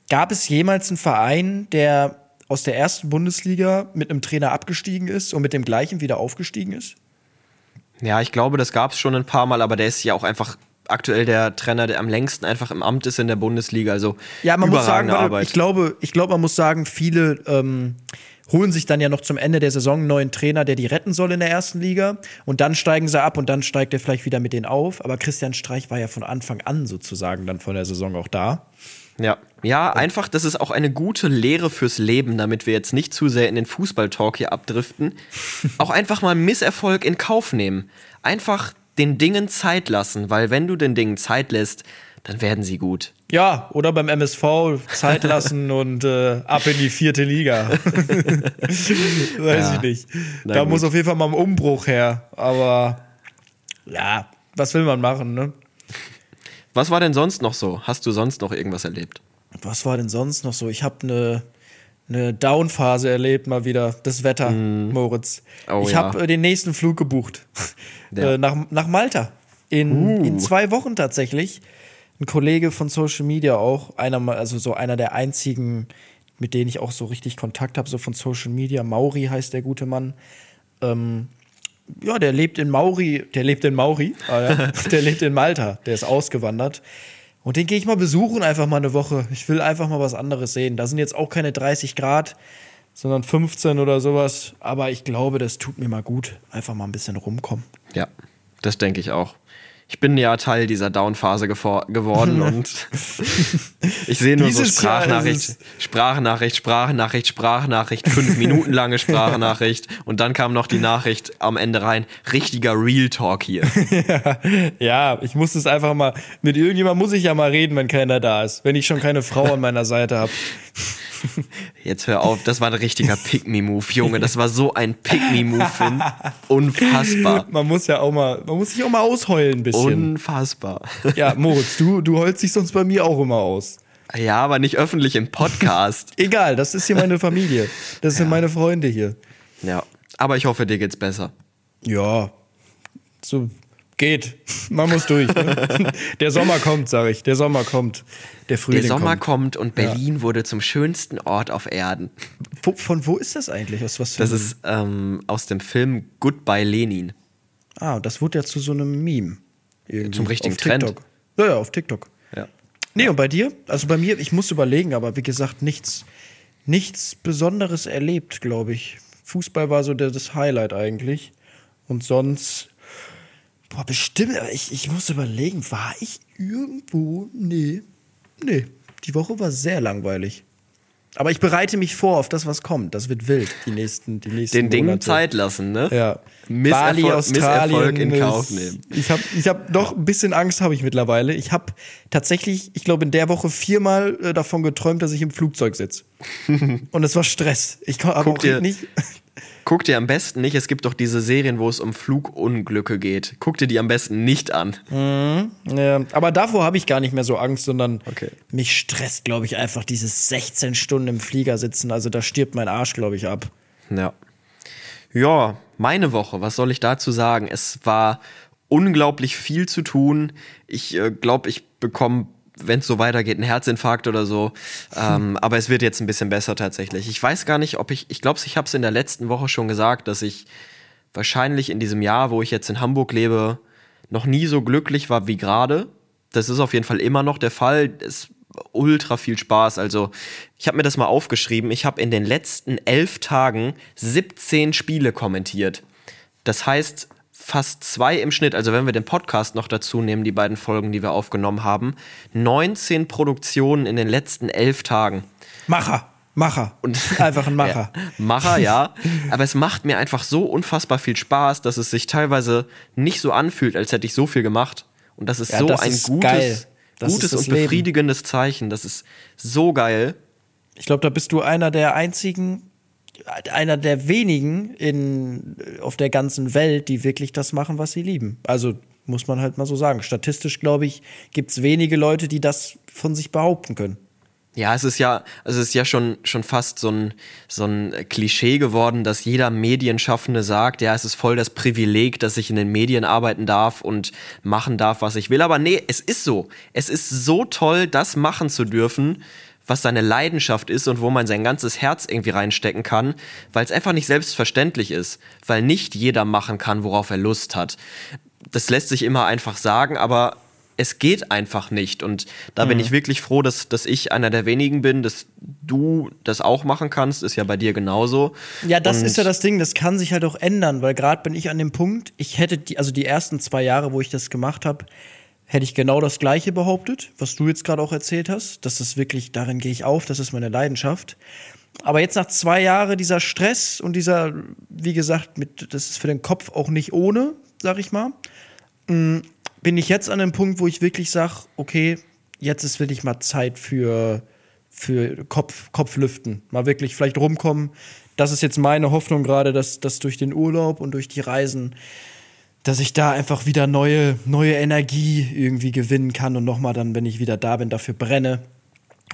gab es jemals einen Verein, der aus der ersten Bundesliga mit einem Trainer abgestiegen ist und mit dem gleichen wieder aufgestiegen ist? Ja, ich glaube, das gab es schon ein paar Mal, aber der ist ja auch einfach aktuell der Trainer, der am längsten einfach im Amt ist in der Bundesliga. Also Ja, man muss sagen, Arbeit. ich glaube, ich glaube, man muss sagen, viele ähm, holen sich dann ja noch zum Ende der Saison einen neuen Trainer, der die retten soll in der ersten Liga. Und dann steigen sie ab und dann steigt er vielleicht wieder mit denen auf. Aber Christian Streich war ja von Anfang an sozusagen dann von der Saison auch da. Ja. ja, einfach, das ist auch eine gute Lehre fürs Leben, damit wir jetzt nicht zu sehr in den Fußballtalk hier abdriften. auch einfach mal Misserfolg in Kauf nehmen. Einfach den Dingen Zeit lassen, weil wenn du den Dingen Zeit lässt, dann werden sie gut. Ja, oder beim MSV Zeit lassen und äh, ab in die vierte Liga. Weiß Ja. ich nicht. Da gut. muss auf jeden Fall mal ein Umbruch her. Aber ja, was will man machen, ne? Was war denn sonst noch so? Hast du sonst noch irgendwas erlebt? Was war denn sonst noch so? Ich habe eine eine Down-Phase erlebt, mal wieder. Das Wetter, Moritz. Oh, ich ja. habe äh, den nächsten Flug gebucht. Ja. äh, nach, nach Malta. In, Uh. in zwei Wochen tatsächlich. Ein Kollege von Social Media auch, einer, also so einer der einzigen, mit denen ich auch so richtig Kontakt habe, so von Social Media. Mauri heißt der gute Mann. Ähm, ja, der lebt in Mauri, der lebt in Mauri, ja. der lebt in Malta, der ist ausgewandert. Und den gehe ich mal besuchen, einfach mal eine Woche. Ich will einfach mal was anderes sehen. Da sind jetzt auch keine 30 Grad, sondern 15 oder sowas. Aber ich glaube, das tut mir mal gut. Einfach mal ein bisschen rumkommen. Ja, das denke ich auch. Ich bin ja Teil dieser Down-Phase geworden und ich sehe nur so Dieses Jahr Sprachnachricht, Sprachnachricht, Sprachnachricht, Sprachnachricht, fünf Minuten lange Sprachnachricht und dann kam noch die Nachricht am Ende rein, richtiger Real Talk hier. Ja, ich muss es einfach mal. Mit irgendjemandem muss ich ja mal reden, wenn keiner da ist. Wenn ich schon keine Frau an meiner Seite habe. Jetzt hör auf, das war ein richtiger Pick-Me-Move, Junge, das war so ein Pick-Me-Move, Finn. Unfassbar. Man muss ja auch mal, man muss sich auch mal ausheulen ein bisschen. Unfassbar. ja, Moritz, du, du heulst dich sonst bei mir auch immer aus. Ja, aber nicht öffentlich im Podcast. Egal, das ist hier meine Familie. Das sind meine Freunde hier. Ja, aber ich hoffe, dir geht's besser. Ja, so geht. Man muss durch. Ne? Der Sommer kommt, sag ich. Der Sommer kommt. Der Frühling Der Sommer kommt. kommt und Berlin wurde zum schönsten Ort auf Erden. Wo, von wo ist das eigentlich? Aus was für Das ist ähm, aus dem Film Goodbye Lenin. Ah, das wurde ja zu so einem Meme. Irgendwie Zum richtigen auf TikTok. Trend. Ja, ja, auf TikTok. Ja. Nee, und bei dir? Also bei mir, ich muss überlegen, aber wie gesagt, nichts, nichts Besonderes erlebt, glaube ich. Fußball war so das Highlight eigentlich. Und sonst, Boah, bestimmt, aber ich, ich muss überlegen, war ich irgendwo? Nee. Nee. Die Woche war sehr langweilig. Aber ich bereite mich vor auf das, was kommt. Das wird wild, die nächsten, die nächsten Den Dingen Monate. Zeit lassen, ne? Ja. Misserfolg, Bali, Australien. Misserfolg in Kauf nehmen. Ich habe ich hab noch ein bisschen Angst, habe ich mittlerweile. Ich habe tatsächlich, ich glaube, in der Woche viermal äh, davon geträumt, dass ich im Flugzeug sitze. Und es war Stress. Ich konnte aber auch dir- nicht. Guck dir am besten nicht, es gibt doch diese Serien, wo es um Flugunglücke geht. Guck dir die am besten nicht an. Ja, aber davor habe ich gar nicht mehr so Angst, sondern Okay. mich stresst, glaube ich, einfach dieses 16 Stunden im Flieger sitzen. Also da stirbt mein Arsch, glaube ich, ab. Ja. Ja, meine Woche, was soll ich dazu sagen? Es war unglaublich viel zu tun. Ich äh, glaube, ich bekomme, wenn es so weitergeht, einen Herzinfarkt oder so. Ähm, aber es wird jetzt ein bisschen besser tatsächlich. Ich weiß gar nicht, ob ich, ich glaube, ich habe es in der letzten Woche schon gesagt, dass ich wahrscheinlich in diesem Jahr, wo ich jetzt in Hamburg lebe, noch nie so glücklich war wie gerade. Das ist auf jeden Fall immer noch der Fall. Es ultra viel Spaß. Also ich habe mir das mal aufgeschrieben. Ich habe in den letzten elf Tagen 17 Spiele kommentiert. Das heißt fast zwei im Schnitt. Also wenn wir den Podcast noch dazu nehmen, die beiden Folgen, die wir aufgenommen haben, 19 Produktionen in den letzten elf Tagen. Macher, Macher. Und einfach ein Macher. Ja, Macher, ja. Aber es macht mir einfach so unfassbar viel Spaß, dass es sich teilweise nicht so anfühlt, als hätte ich so viel gemacht. Und das ist Ja, so das ein ist gutes, gutes und Leben. befriedigendes Zeichen. Das ist so geil. Ich glaube, da bist du einer der einzigen, einer der wenigen in, auf der ganzen Welt, die wirklich das machen, was sie lieben. Also muss man halt mal so sagen. Statistisch, glaube ich, gibt es wenige Leute, die das von sich behaupten können. Ja, es ist ja, also es ist ja schon, schon fast so ein, so ein Klischee geworden, dass jeder Medienschaffende sagt, ja, es ist voll das Privileg, dass ich in den Medien arbeiten darf und machen darf, was ich will. Aber nee, es ist so. Es ist so toll, das machen zu dürfen, was seine Leidenschaft ist und wo man sein ganzes Herz irgendwie reinstecken kann, weil es einfach nicht selbstverständlich ist, weil nicht jeder machen kann, worauf er Lust hat. Das lässt sich immer einfach sagen, aber es geht einfach nicht. Und da bin ich wirklich froh, dass, dass ich einer der wenigen bin, dass du das auch machen kannst. Ist ja bei dir genauso. Ja, das Und ist ja das Ding, das kann sich halt auch ändern, weil gerade bin ich an dem Punkt, ich hätte die, also die ersten zwei Jahre, wo ich das gemacht habe, hätte ich genau das Gleiche behauptet, was du jetzt gerade auch erzählt hast. Das ist wirklich, darin gehe ich auf, das ist meine Leidenschaft. Aber jetzt nach zwei Jahren dieser Stress und dieser, wie gesagt, mit, das ist für den Kopf auch nicht ohne, sag ich mal, mh, bin ich jetzt an dem Punkt, wo ich wirklich sage, okay, jetzt ist wirklich mal Zeit für, für Kopf, Kopflüften. Mal wirklich vielleicht rumkommen. Das ist jetzt meine Hoffnung gerade, dass, dass durch den Urlaub und durch die Reisen, dass ich da einfach wieder neue, neue Energie irgendwie gewinnen kann und nochmal dann, wenn ich wieder da bin, dafür brenne.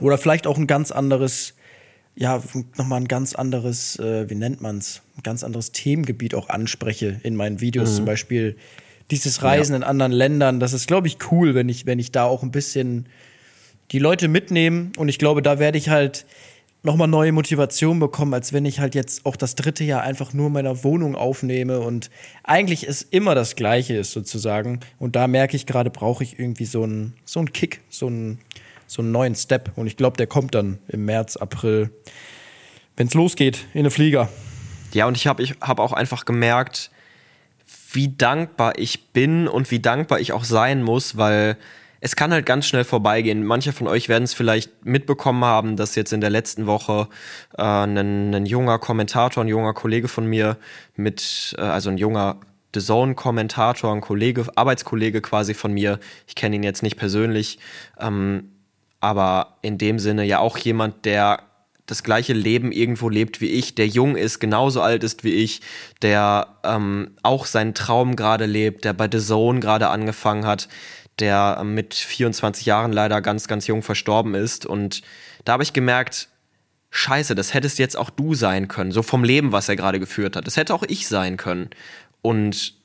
Oder vielleicht auch ein ganz anderes, ja, nochmal ein ganz anderes, äh, wie nennt man's, ein ganz anderes Themengebiet auch anspreche in meinen Videos. Zum Beispiel dieses Reisen in anderen Ländern. Das ist, glaube ich, cool, wenn ich, wenn ich da auch ein bisschen die Leute mitnehme. Und ich glaube, da werde ich halt nochmal neue Motivation bekommen, als wenn ich halt jetzt auch das dritte Jahr einfach nur in meiner Wohnung aufnehme und eigentlich es immer das Gleiche ist sozusagen. Und da merke ich gerade, brauche ich irgendwie so einen, so einen Kick, so einen, so einen neuen Step. Und ich glaube, der kommt dann im März, April, wenn es losgeht, in den Flieger. Ja, und ich habe ich hab auch einfach gemerkt, wie dankbar ich bin und wie dankbar ich auch sein muss, weil es kann halt ganz schnell vorbeigehen. Manche von euch werden es vielleicht mitbekommen haben, dass jetzt in der letzten Woche äh, ein, ein junger Kommentator, ein junger Kollege von mir mit, äh, also ein junger The Zone-Kommentator, ein Kollege, Arbeitskollege quasi von mir, ich kenne ihn jetzt nicht persönlich, ähm, aber in dem Sinne ja auch jemand, der das gleiche Leben irgendwo lebt wie ich, der jung ist, genauso alt ist wie ich, der ähm, auch seinen Traum gerade lebt, der bei The Zone gerade angefangen hat, der mit 24 Jahren leider ganz, ganz jung verstorben ist. Und da habe ich gemerkt, scheiße, das hättest jetzt auch du sein können, so vom Leben, was er gerade geführt hat. Das hätte auch ich sein können. Und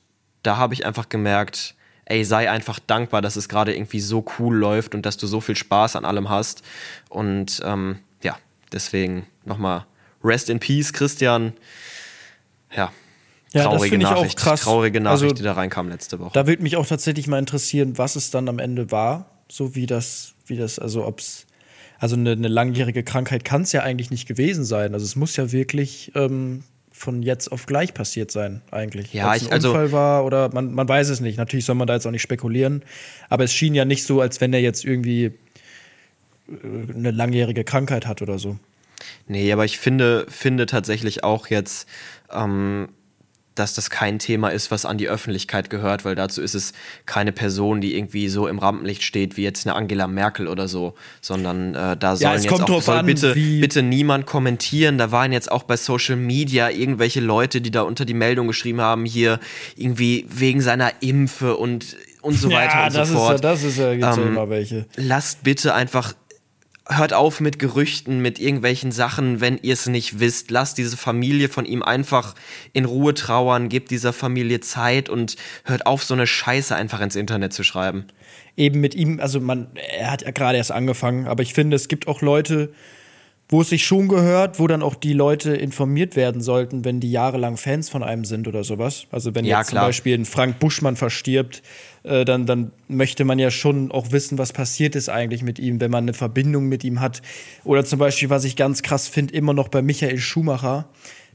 da habe ich einfach gemerkt, ey, sei einfach dankbar, dass es gerade irgendwie so cool läuft und dass du so viel Spaß an allem hast. Und ähm, ja, deswegen nochmal Rest in Peace, Christian. Ja, Ja, das traurige finde ich auch krass. traurige Nachricht, Also, die da reinkam letzte Woche. Da würde mich auch tatsächlich mal interessieren, was es dann am Ende war, so wie das, wie das, also ob's, also eine, eine langjährige Krankheit kann es ja eigentlich nicht gewesen sein. Also es muss ja wirklich ähm, von jetzt auf gleich passiert sein, eigentlich. Ja, Ob's ich- ein also- Unfall war oder man, man weiß es nicht. Natürlich soll man da jetzt auch nicht spekulieren. Aber es schien ja nicht so, als wenn er jetzt irgendwie äh, eine langjährige Krankheit hat oder so. Nee, aber ich finde, finde tatsächlich auch jetzt, ähm, dass das kein Thema ist, was an die Öffentlichkeit gehört, weil dazu ist es keine Person, die irgendwie so im Rampenlicht steht wie jetzt eine Angela Merkel oder so, sondern äh, da sollen es jetzt kommt auch soll an, bitte, bitte niemand kommentieren. Da waren jetzt auch bei Social Media irgendwelche Leute, die da unter die Meldung geschrieben haben, hier irgendwie wegen seiner Impfe und und so weiter und so das fort. Ist ja, das ist ja, gibt's ja Ähm, immer welche. lasst bitte einfach, hört auf mit Gerüchten, mit irgendwelchen Sachen, wenn ihr es nicht wisst. Lasst diese Familie von ihm einfach in Ruhe trauern, gebt dieser Familie Zeit und hört auf, so eine Scheiße einfach ins Internet zu schreiben. eben mit ihm, also man, er hat ja gerade erst angefangen, aber ich finde, es gibt auch Leute, wo es sich schon gehört, wo dann auch die Leute informiert werden sollten, wenn die jahrelang Fans von einem sind oder sowas. Also wenn Ja, jetzt klar. zum Beispiel ein Frank Buschmann verstirbt, äh, dann, dann möchte man ja schon auch wissen, was passiert ist eigentlich mit ihm, wenn man eine Verbindung mit ihm hat. Oder zum Beispiel, was ich ganz krass finde, immer noch bei Michael Schumacher,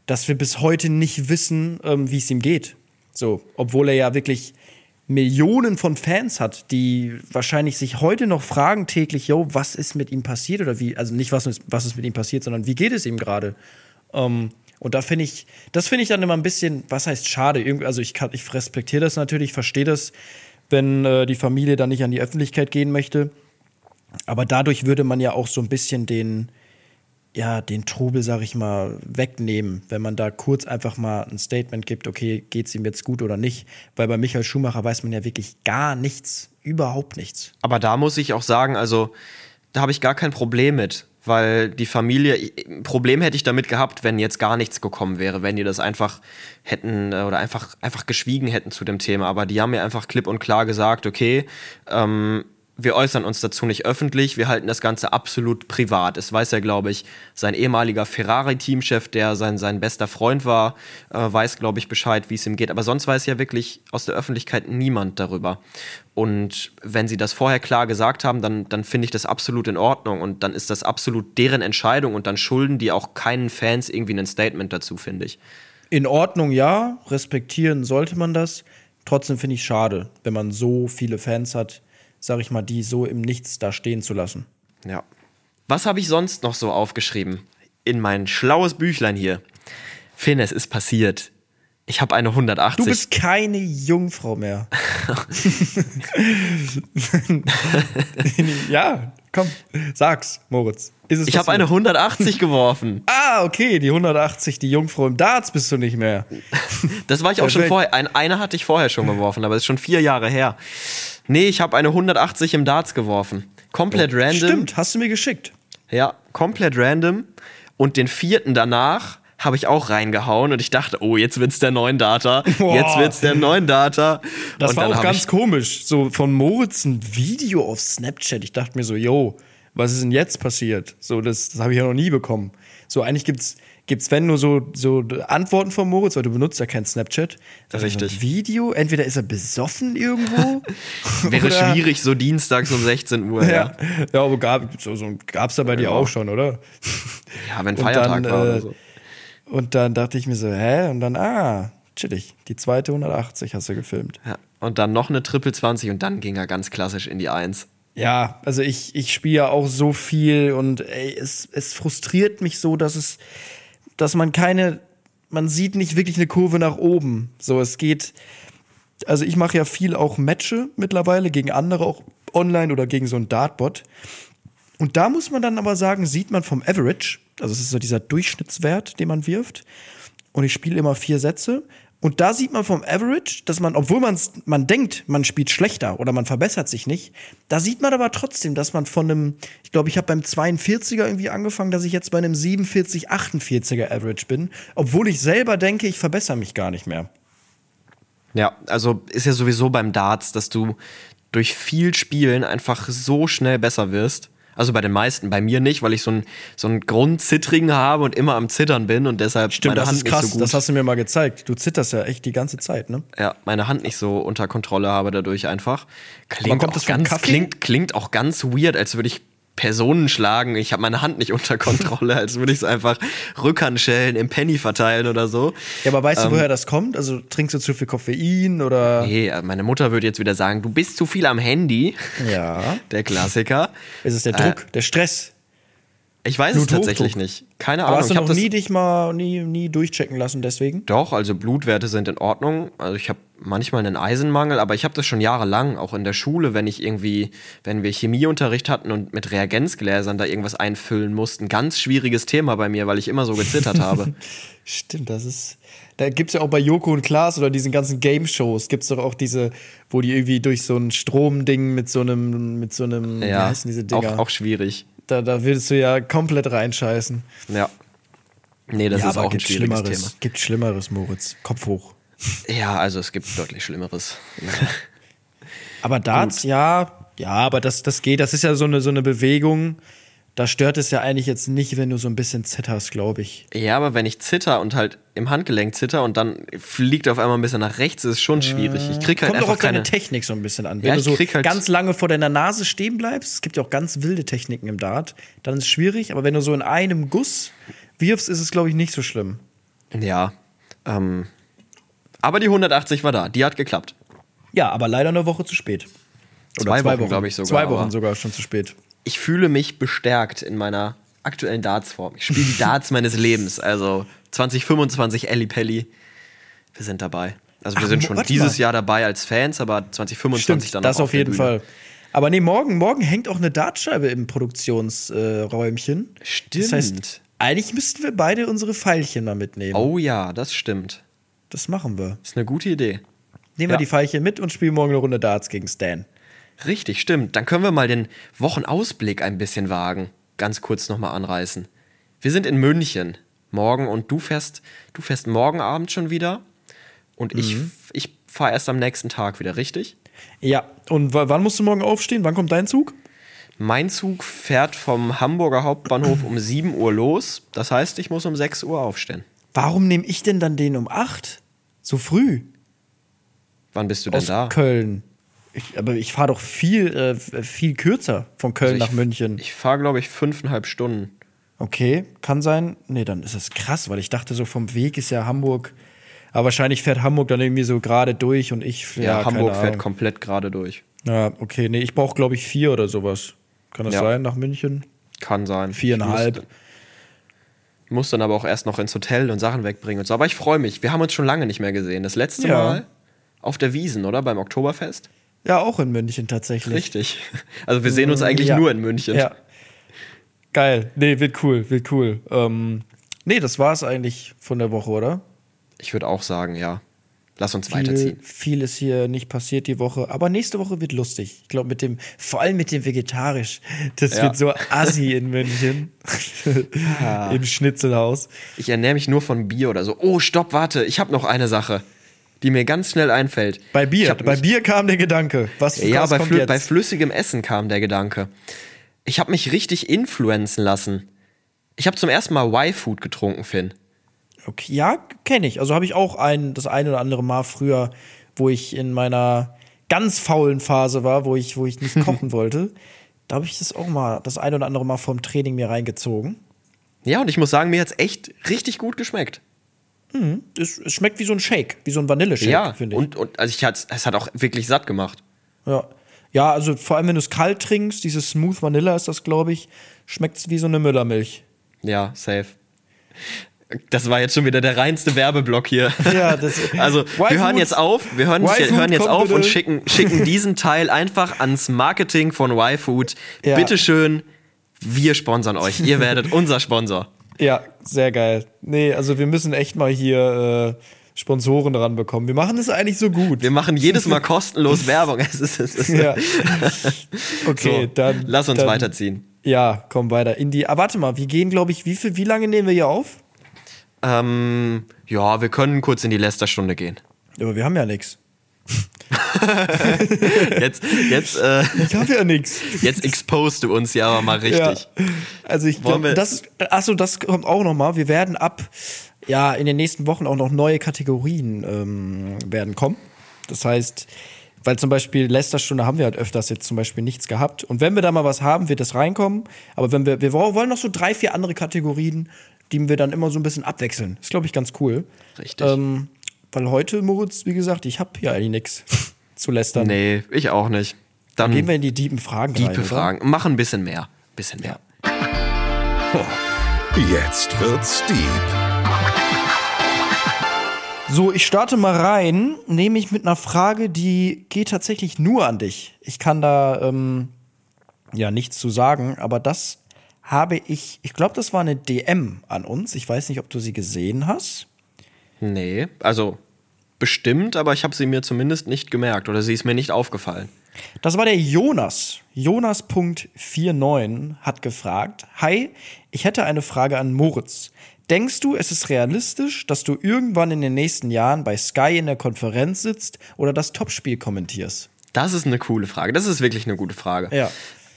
dass wir bis heute nicht wissen, ähm, wie es ihm geht. So, obwohl er ja wirklich Millionen von Fans hat, die wahrscheinlich sich heute noch fragen täglich, yo, was ist mit ihm passiert oder wie, also nicht was, ist- was ist mit ihm passiert, sondern wie geht es ihm gerade? Ähm, und da finde ich, das finde ich dann immer ein bisschen, was heißt schade? Also ich ich respektiere das natürlich, verstehe das, wenn äh, die Familie dann nicht an die Öffentlichkeit gehen möchte. Aber dadurch würde man ja auch so ein bisschen den, ja, den Trubel, sag ich mal, wegnehmen, wenn man da kurz einfach mal ein Statement gibt, okay, geht's ihm jetzt gut oder nicht? Weil bei Michael Schumacher weiß man ja wirklich gar nichts, überhaupt nichts. Aber da muss ich auch sagen, also da habe ich gar kein Problem mit, weil die Familie, Problem hätte ich damit gehabt, wenn jetzt gar nichts gekommen wäre, wenn die das einfach hätten äh, oder einfach, einfach geschwiegen hätten zu dem Thema. Aber die haben mir einfach klipp und klar gesagt, okay, ähm, wir äußern uns dazu nicht öffentlich, wir halten das Ganze absolut privat. Es weiß ja, glaube ich, sein ehemaliger Ferrari-Teamchef, der sein, sein bester Freund war, äh, weiß, glaube ich, Bescheid, wie es ihm geht. Aber sonst weiß ja wirklich aus der Öffentlichkeit niemand darüber. Und wenn sie das vorher klar gesagt haben, dann, dann finde ich das absolut in Ordnung und dann ist das absolut deren Entscheidung und dann schulden die auch keinen Fans irgendwie ein Statement dazu, finde ich. In Ordnung, ja, respektieren sollte man das. Trotzdem finde ich schade, wenn man so viele Fans hat, sag ich mal, die so im Nichts da stehen zu lassen. Ja. Was habe ich sonst noch so aufgeschrieben? In mein schlaues Büchlein hier. Finn, es ist passiert. Ich habe eine 180. Du bist keine Jungfrau mehr. ja, komm, sag's, Moritz. Ist es ich habe eine 180 geworfen. Ah, okay, die 180, die Jungfrau im Darts bist du nicht mehr. Das war ich auch schon vorher. Ein, eine hatte ich vorher schon geworfen, aber das ist schon vier Jahre her. Nee, ich habe eine 180 im Darts geworfen. Komplett random. Stimmt, hast du mir geschickt. Ja, komplett random. Und den vierten danach habe ich auch reingehauen und ich dachte, oh, jetzt wird's der neuen Data. Boah. Jetzt wird's der neuen Data. Das und war auch ganz komisch. So von Moritz ein Video auf Snapchat. Ich dachte mir so, yo, was ist denn jetzt passiert? So, das, das habe ich ja noch nie bekommen. So, eigentlich gibt's, gibt's wenn nur so, so Antworten von Moritz, weil du benutzt ja kein Snapchat. Das ist Richtig. Ein Video, entweder ist er besoffen irgendwo. Wäre schwierig, so dienstags um 16 Uhr. Ja, Ja, ja aber gab, so, so, gab's da bei dir Ja. auch schon, oder? ja wenn Feiertag dann, war äh, oder so. Und dann dachte ich mir so, hä? Und dann, ah, chillig. Die zweite 180 hast du gefilmt. Ja. Und dann noch eine Triple 20 und dann ging er ganz klassisch in die 1. Ja, also ich, ich spiele ja auch so viel und ey, es, es frustriert mich so, dass es, dass man keine, man sieht nicht wirklich eine Kurve nach oben. So, es geht, also ich mache ja viel auch Matches mittlerweile gegen andere, auch online oder gegen so einen Dartbot. Und da muss man dann aber sagen, sieht man vom Average, also es ist so dieser Durchschnittswert, den man wirft. Und ich spiele immer vier Sätze. Und da sieht man vom Average, dass man, obwohl man's, man denkt, man spielt schlechter oder man verbessert sich nicht, da sieht man aber trotzdem, dass man von einem, ich glaube, ich habe beim 42er irgendwie angefangen, dass ich jetzt bei einem 47, 48er Average bin, obwohl ich selber denke, ich verbessere mich gar nicht mehr. Ja, also ist ja sowieso beim Darts, dass du durch viel Spielen einfach so schnell besser wirst. Also bei den meisten, bei mir nicht, weil ich so ein so ein Grundzittrigen habe und immer am Zittern bin und deshalb Stimmt, meine das Hand ist krass, nicht so gut. das hast du mir mal gezeigt. Du zitterst ja echt die ganze Zeit, ne? ja, meine Hand nicht so unter Kontrolle habe dadurch einfach. Klingt kommt auch ganz klingt klingt auch ganz weird, als würde ich Personen schlagen. Ich habe meine Hand nicht unter Kontrolle, als würde ich es einfach Rückhandschellen im Penny verteilen oder so. Ja, aber weißt du, woher das kommt? Also trinkst du zu viel Koffein oder? Nee, meine Mutter würde jetzt wieder sagen, du bist zu viel am Handy. Ja. Der Klassiker. Es ist der Druck, der Stress. Ich weiß es Bluthochdruck. tatsächlich nicht. Keine Aber Ahnung. hast du noch nie dich mal nie, nie durchchecken lassen deswegen? Doch, also Blutwerte sind in Ordnung. Also ich habe manchmal einen Eisenmangel, aber ich habe das schon jahrelang, auch in der Schule, wenn ich irgendwie, wenn wir Chemieunterricht hatten und mit Reagenzgläsern da irgendwas einfüllen mussten. Ganz schwieriges Thema bei mir, weil ich immer so gezittert habe. Stimmt, das ist. Da gibt es ja auch bei Joko und Klaas oder diesen ganzen Game-Shows, gibt es doch auch diese, wo die irgendwie durch so ein Stromding mit so einem, mit so einem, wie Ja, heißen diese auch, Dinger? auch schwierig. Da, da willst du ja komplett reinscheißen. Ja. Nee, das ja, ist aber auch ein schwieriges Schlimmeres. Thema. Gibt Schlimmeres, Moritz. Kopf hoch. Ja, also es gibt deutlich Schlimmeres. Aber Darts, ja, ja, aber das, das geht. Das ist ja so eine, so eine Bewegung. Da stört es ja eigentlich jetzt nicht, wenn du so ein bisschen zitterst, glaube ich. Ja, aber wenn ich zitter und halt im Handgelenk zitter und dann fliegt auf einmal ein bisschen nach rechts, ist es schon schwierig. Ich krieg halt Kommt doch einfach auf deine keine. Technik so ein bisschen an. Wenn Ja, du so halt- ganz lange vor deiner Nase stehen bleibst, es gibt ja auch ganz wilde Techniken im Dart, dann ist es schwierig. Aber wenn du so in einem Guss wirfst, ist es, glaube ich, nicht so schlimm. Ja. Ähm, aber die 180 war da, die hat geklappt. Ja, aber leider eine Woche zu spät. Zwei Wochen, glaub ich sogar, Zwei Wochen sogar schon zu spät. Ich fühle mich bestärkt in meiner aktuellen Dartsform. Ich spiele die Darts meines Lebens. Also 2025 Elli Pelli. Wir sind dabei. Also wir Ach, sind schon dieses mal. Jahr dabei als Fans, aber 2025 Stimmt, dann das auf der jeden. Fall. Aber nee, morgen, morgen hängt auch eine Dartscheibe im Produktionsräumchen. Stimmt. Das heißt, eigentlich müssten wir beide unsere Pfeilchen mal mitnehmen. Oh ja, das stimmt. Das machen wir. Ist eine gute Idee. Nehmen Ja. wir die Pfeilchen mit und spielen morgen eine Runde Darts gegen Stan. Richtig, stimmt. Dann können wir mal den Wochenausblick ein bisschen wagen. Ganz kurz nochmal anreißen. Wir sind in München morgen und du fährst, du fährst morgen Abend schon wieder. Und ich, Mhm. ich fahre erst am nächsten Tag wieder, richtig? Ja, und wann musst du morgen aufstehen? Wann kommt dein Zug? Mein Zug fährt vom Hamburger Hauptbahnhof um 7 Uhr los. Das heißt, ich muss um 6 Uhr aufstehen. Warum nehme ich denn dann den um 8? So früh? Wann bist du denn Aus da? Köln. Ich, aber ich fahre doch viel, äh, viel kürzer von Köln Also nach ich, München. Ich fahre, glaube ich, fünfeinhalb Stunden. Okay, kann sein. Nee, dann ist das krass, weil ich dachte, so vom Weg ist ja Hamburg. Aber wahrscheinlich fährt Hamburg dann irgendwie so gerade durch und ich. Ja, Ja, Hamburg fährt komplett gerade durch. Ja, okay, nee, ich brauche, glaube ich, vier oder sowas. Kann das Ja. sein nach München? Kann sein. Viereinhalb. Ich muss, muss dann aber auch erst noch ins Hotel und Sachen wegbringen und so. Aber ich freue mich. Wir haben uns schon lange nicht mehr gesehen. Das letzte Ja. Mal auf der Wiesen, oder? Beim Oktoberfest? Ja, auch in München tatsächlich. Richtig. Also wir sehen uns eigentlich Ja. nur in München. Ja. Geil. Nee, wird cool, wird cool. Ähm, nee, das war es eigentlich von der Woche, oder? Ich würde auch sagen, ja. Lass uns Viel, weiterziehen. viel ist hier nicht passiert die Woche, aber nächste Woche wird lustig. Ich glaube, mit dem, vor allem mit dem Vegetarisch. Das Ja. wird so assi in München. Im Schnitzelhaus. Ich ernähre mich nur von Bier oder so. Oh, stopp, warte. Ich habe noch eine Sache, die mir ganz schnell einfällt. Bei Bier. Bei Bier kam der Gedanke. Was, Ja, was bei, kommt flü jetzt? bei flüssigem Essen kam der Gedanke. Ich habe mich richtig influenzen lassen. Ich habe zum ersten Mal Y-Food getrunken, Finn. Okay, ja, kenne ich. Also habe ich auch ein, das eine oder andere Mal früher, wo ich in meiner ganz faulen Phase war, wo ich, wo ich nicht kochen wollte. Da habe ich das auch mal, das eine oder andere Mal vom Training mir reingezogen. Ja, und ich muss sagen, mir hat's echt richtig gut geschmeckt. Es, es schmeckt wie so ein Shake, wie so ein Vanilleshake, ja, finde ich. und, und also ich es hat auch wirklich satt gemacht. Ja. ja, also vor allem, wenn du es kalt trinkst, dieses Smooth Vanilla ist das, glaube ich, schmeckt es wie so eine Müllermilch. Ja, safe. Das war jetzt schon wieder der reinste Werbeblock hier. Ja, das- also wir hören jetzt auf, wir hören, jetzt- hören jetzt auf und bitte. schicken, schicken diesen Teil einfach ans Marketing von Y-Food. Ja. Bitteschön, wir sponsern euch. Ihr werdet unser Sponsor. Ja, sehr geil. Nee, also wir müssen echt mal hier äh, Sponsoren ranbekommen. Wir machen das eigentlich so gut. Wir machen jedes Mal kostenlos Werbung. Es ist, es ist, ja. Okay, so, dann. lass uns dann, weiterziehen. Ja, komm weiter. In die. Ah, warte mal, wir gehen, glaube ich, wie viel, wie lange nehmen wir hier auf? Ähm, ja, wir können kurz in die Lästerstunde gehen. Aber wir haben ja nichts. Jetzt, jetzt, äh, Ich habe ja nichts. jetzt exposed du uns ja aber mal richtig. Ja. Also ich glaube, das, achso, das kommt auch noch mal. Wir werden ab, ja, in den nächsten Wochen auch noch neue Kategorien ähm, werden kommen. Das heißt, Weil zum Beispiel Lästerstunde haben wir halt öfters jetzt zum Beispiel nichts gehabt. Und wenn wir da mal was haben, wird es reinkommen. Aber wenn wir, wir wollen noch so drei, vier andere Kategorien, die wir dann immer so ein bisschen abwechseln. ist, glaube ich, ganz cool. Richtig. Ähm, weil heute, Moritz, wie gesagt, ich habe hier eigentlich nichts zu lästern. Nee, ich auch nicht. Dann Gehen wir in die tiefen Fragen rein. tiefe oder? Fragen. Mach ein bisschen mehr. Bisschen mehr. Jetzt wird's deep. So, ich starte mal rein, nämlich mit einer Frage, die geht tatsächlich nur an dich. Ich kann da ähm, ja nichts zu sagen, aber das habe ich, ich glaube, das war eine DM an uns. Ich weiß nicht, ob du sie gesehen hast. Nee, also bestimmt, aber ich habe sie mir zumindest nicht gemerkt oder sie ist mir nicht aufgefallen. Das war der Jonas. Jonas.49 hat gefragt: Hi, ich hätte eine Frage an Moritz. Denkst du, es ist realistisch, dass du irgendwann in den nächsten Jahren bei Sky in der Konferenz sitzt oder das Topspiel kommentierst? Das ist eine coole Frage. Das ist wirklich eine gute Frage. Ja.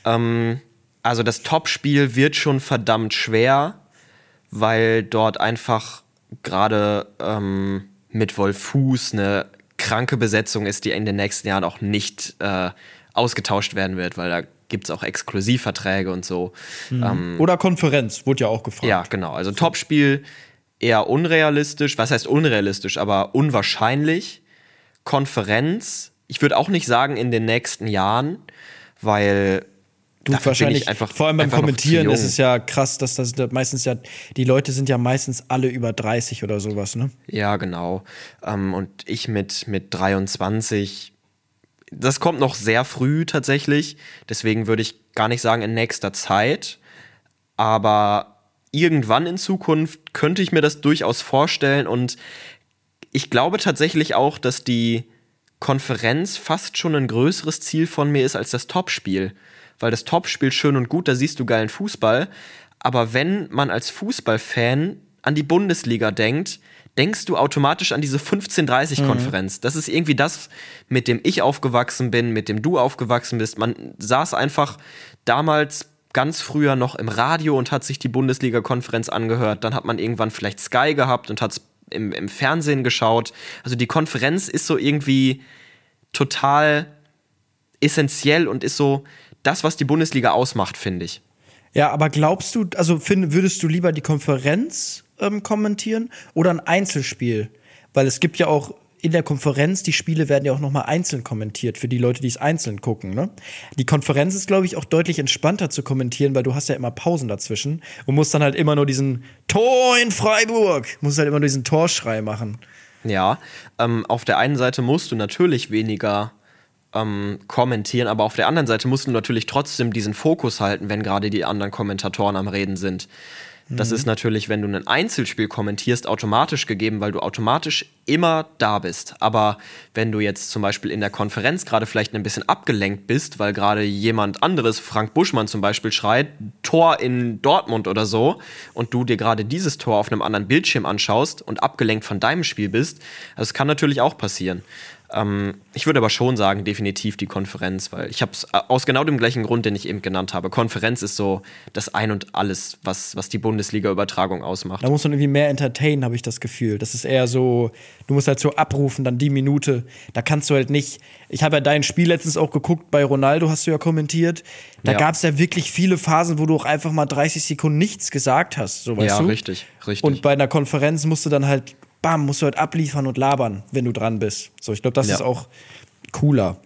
Ähm, also das Topspiel wird schon verdammt schwer, weil dort einfach gerade ähm, mit Wolf Fuß eine kranke Besetzung ist, die in den nächsten Jahren auch nicht äh, ausgetauscht werden wird, weil da gibt es auch Exklusivverträge und so. Ähm, Oder Konferenz, wurde ja auch gefragt. ja, genau. Also Topspiel eher unrealistisch. Was heißt unrealistisch, aber unwahrscheinlich. Konferenz, ich würde auch nicht sagen in den nächsten Jahren, weil Du dafür bin wahrscheinlich, ich einfach, vor allem beim Kommentieren ist es ja krass, dass das da meistens ja, die Leute sind ja meistens alle über 30 oder sowas, ne? Ja, genau. Ähm, und ich mit, mit 23, das kommt noch sehr früh tatsächlich. Deswegen würde ich gar nicht sagen in nächster Zeit. Aber irgendwann in Zukunft könnte ich mir das durchaus vorstellen. Und ich glaube tatsächlich auch, dass die Konferenz fast schon ein größeres Ziel von mir ist als das Topspiel. Weil das Topspiel schön und gut, da siehst du geilen Fußball. Aber wenn man als Fußballfan an die Bundesliga denkt, denkst du automatisch an diese 15:30-Konferenz. Das ist irgendwie das, mit dem ich aufgewachsen bin, mit dem du aufgewachsen bist. Man saß einfach damals ganz früher noch im Radio und hat sich die Bundesliga-Konferenz angehört. Dann hat man irgendwann vielleicht Sky gehabt und hat es im, im Fernsehen geschaut. Also die Konferenz ist so irgendwie total essentiell und ist so das, was die Bundesliga ausmacht, finde ich. Ja, aber glaubst du, also find, würdest du lieber die Konferenz ähm, kommentieren oder ein Einzelspiel? Weil es gibt ja auch in der Konferenz, die Spiele werden ja auch nochmal einzeln kommentiert für die Leute, die es einzeln gucken. Ne? Die Konferenz ist, glaube ich, auch deutlich entspannter zu kommentieren, weil du hast ja immer Pausen dazwischen und musst dann halt immer nur diesen Tor in Freiburg, musst halt immer nur diesen Torschrei machen. Ja, ähm, auf der einen Seite musst du natürlich weniger ähm, kommentieren, aber auf der anderen Seite musst du natürlich trotzdem diesen Fokus halten, wenn gerade die anderen Kommentatoren am Reden sind. Das ist natürlich, wenn du ein Einzelspiel kommentierst, automatisch gegeben, weil du automatisch immer da bist. Aber wenn du jetzt zum Beispiel in der Konferenz gerade vielleicht ein bisschen abgelenkt bist, weil gerade jemand anderes, Frank Buschmann zum Beispiel, schreit, Tor in Dortmund oder so, und du dir gerade dieses Tor auf einem anderen Bildschirm anschaust und abgelenkt von deinem Spiel bist, das kann natürlich auch passieren. Ähm, ich würde aber schon sagen, definitiv die Konferenz, weil ich habe es aus genau dem gleichen Grund, den ich eben genannt habe. Konferenz ist so das Ein und Alles, was, was die Bundesliga-Übertragung ausmacht. Da muss man irgendwie mehr entertainen, habe ich das Gefühl. Das ist eher so, du musst halt so abrufen, dann die Minute. Da kannst du halt nicht. Ich habe ja dein Spiel letztens auch geguckt, bei Ronaldo hast du ja kommentiert. Da Ja. gab es ja wirklich viele Phasen, wo du auch einfach mal 30 Sekunden nichts gesagt hast. So, weißt Ja, du? richtig, richtig. Und bei einer Konferenz musst du dann halt, bam, musst du halt abliefern und labern, wenn du dran bist. So, ich glaube, das Ja. ist auch cooler.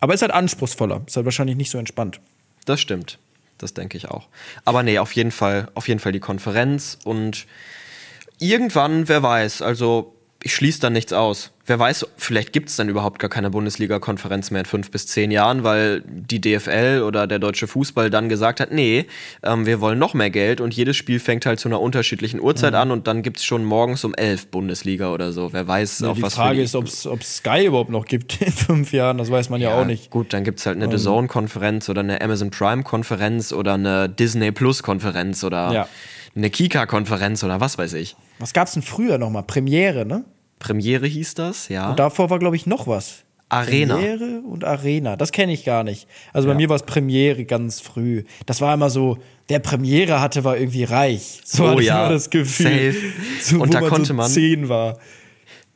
Aber ist halt anspruchsvoller. Ist halt wahrscheinlich nicht so entspannt. Das stimmt. Das denke ich auch. Aber nee, auf jeden Fall, auf jeden Fall die Konferenz und irgendwann, wer weiß, also ich schließe da nichts aus. Wer weiß, vielleicht gibt es dann überhaupt gar keine Bundesliga-Konferenz mehr in fünf bis zehn Jahren, weil die DFL oder der deutsche Fußball dann gesagt hat, nee, ähm, wir wollen noch mehr Geld und jedes Spiel fängt halt zu einer unterschiedlichen Uhrzeit an und dann gibt es schon morgens um elf Bundesliga oder so. Wer weiß, auf die was Frage die ist, ob es Sky überhaupt noch gibt in fünf Jahren. Das weiß man ja, auch nicht. Gut, dann gibt es halt eine The Zone-Konferenz oder eine Amazon Prime-Konferenz oder eine Disney Plus-Konferenz oder Ja. Eine Kika-Konferenz oder was weiß ich. Was gab's denn früher nochmal? Premiere, ne? Premiere hieß das, ja. Und davor war, glaube ich, noch was. Arena. Premiere und Arena. Das kenne ich gar nicht. Also bei Ja. mir war es Premiere ganz früh. Das war immer so, wer Premiere hatte, war irgendwie reich. So Oh hatte ich ja, immer das Gefühl. So, Und da man konnte so man- zehn war.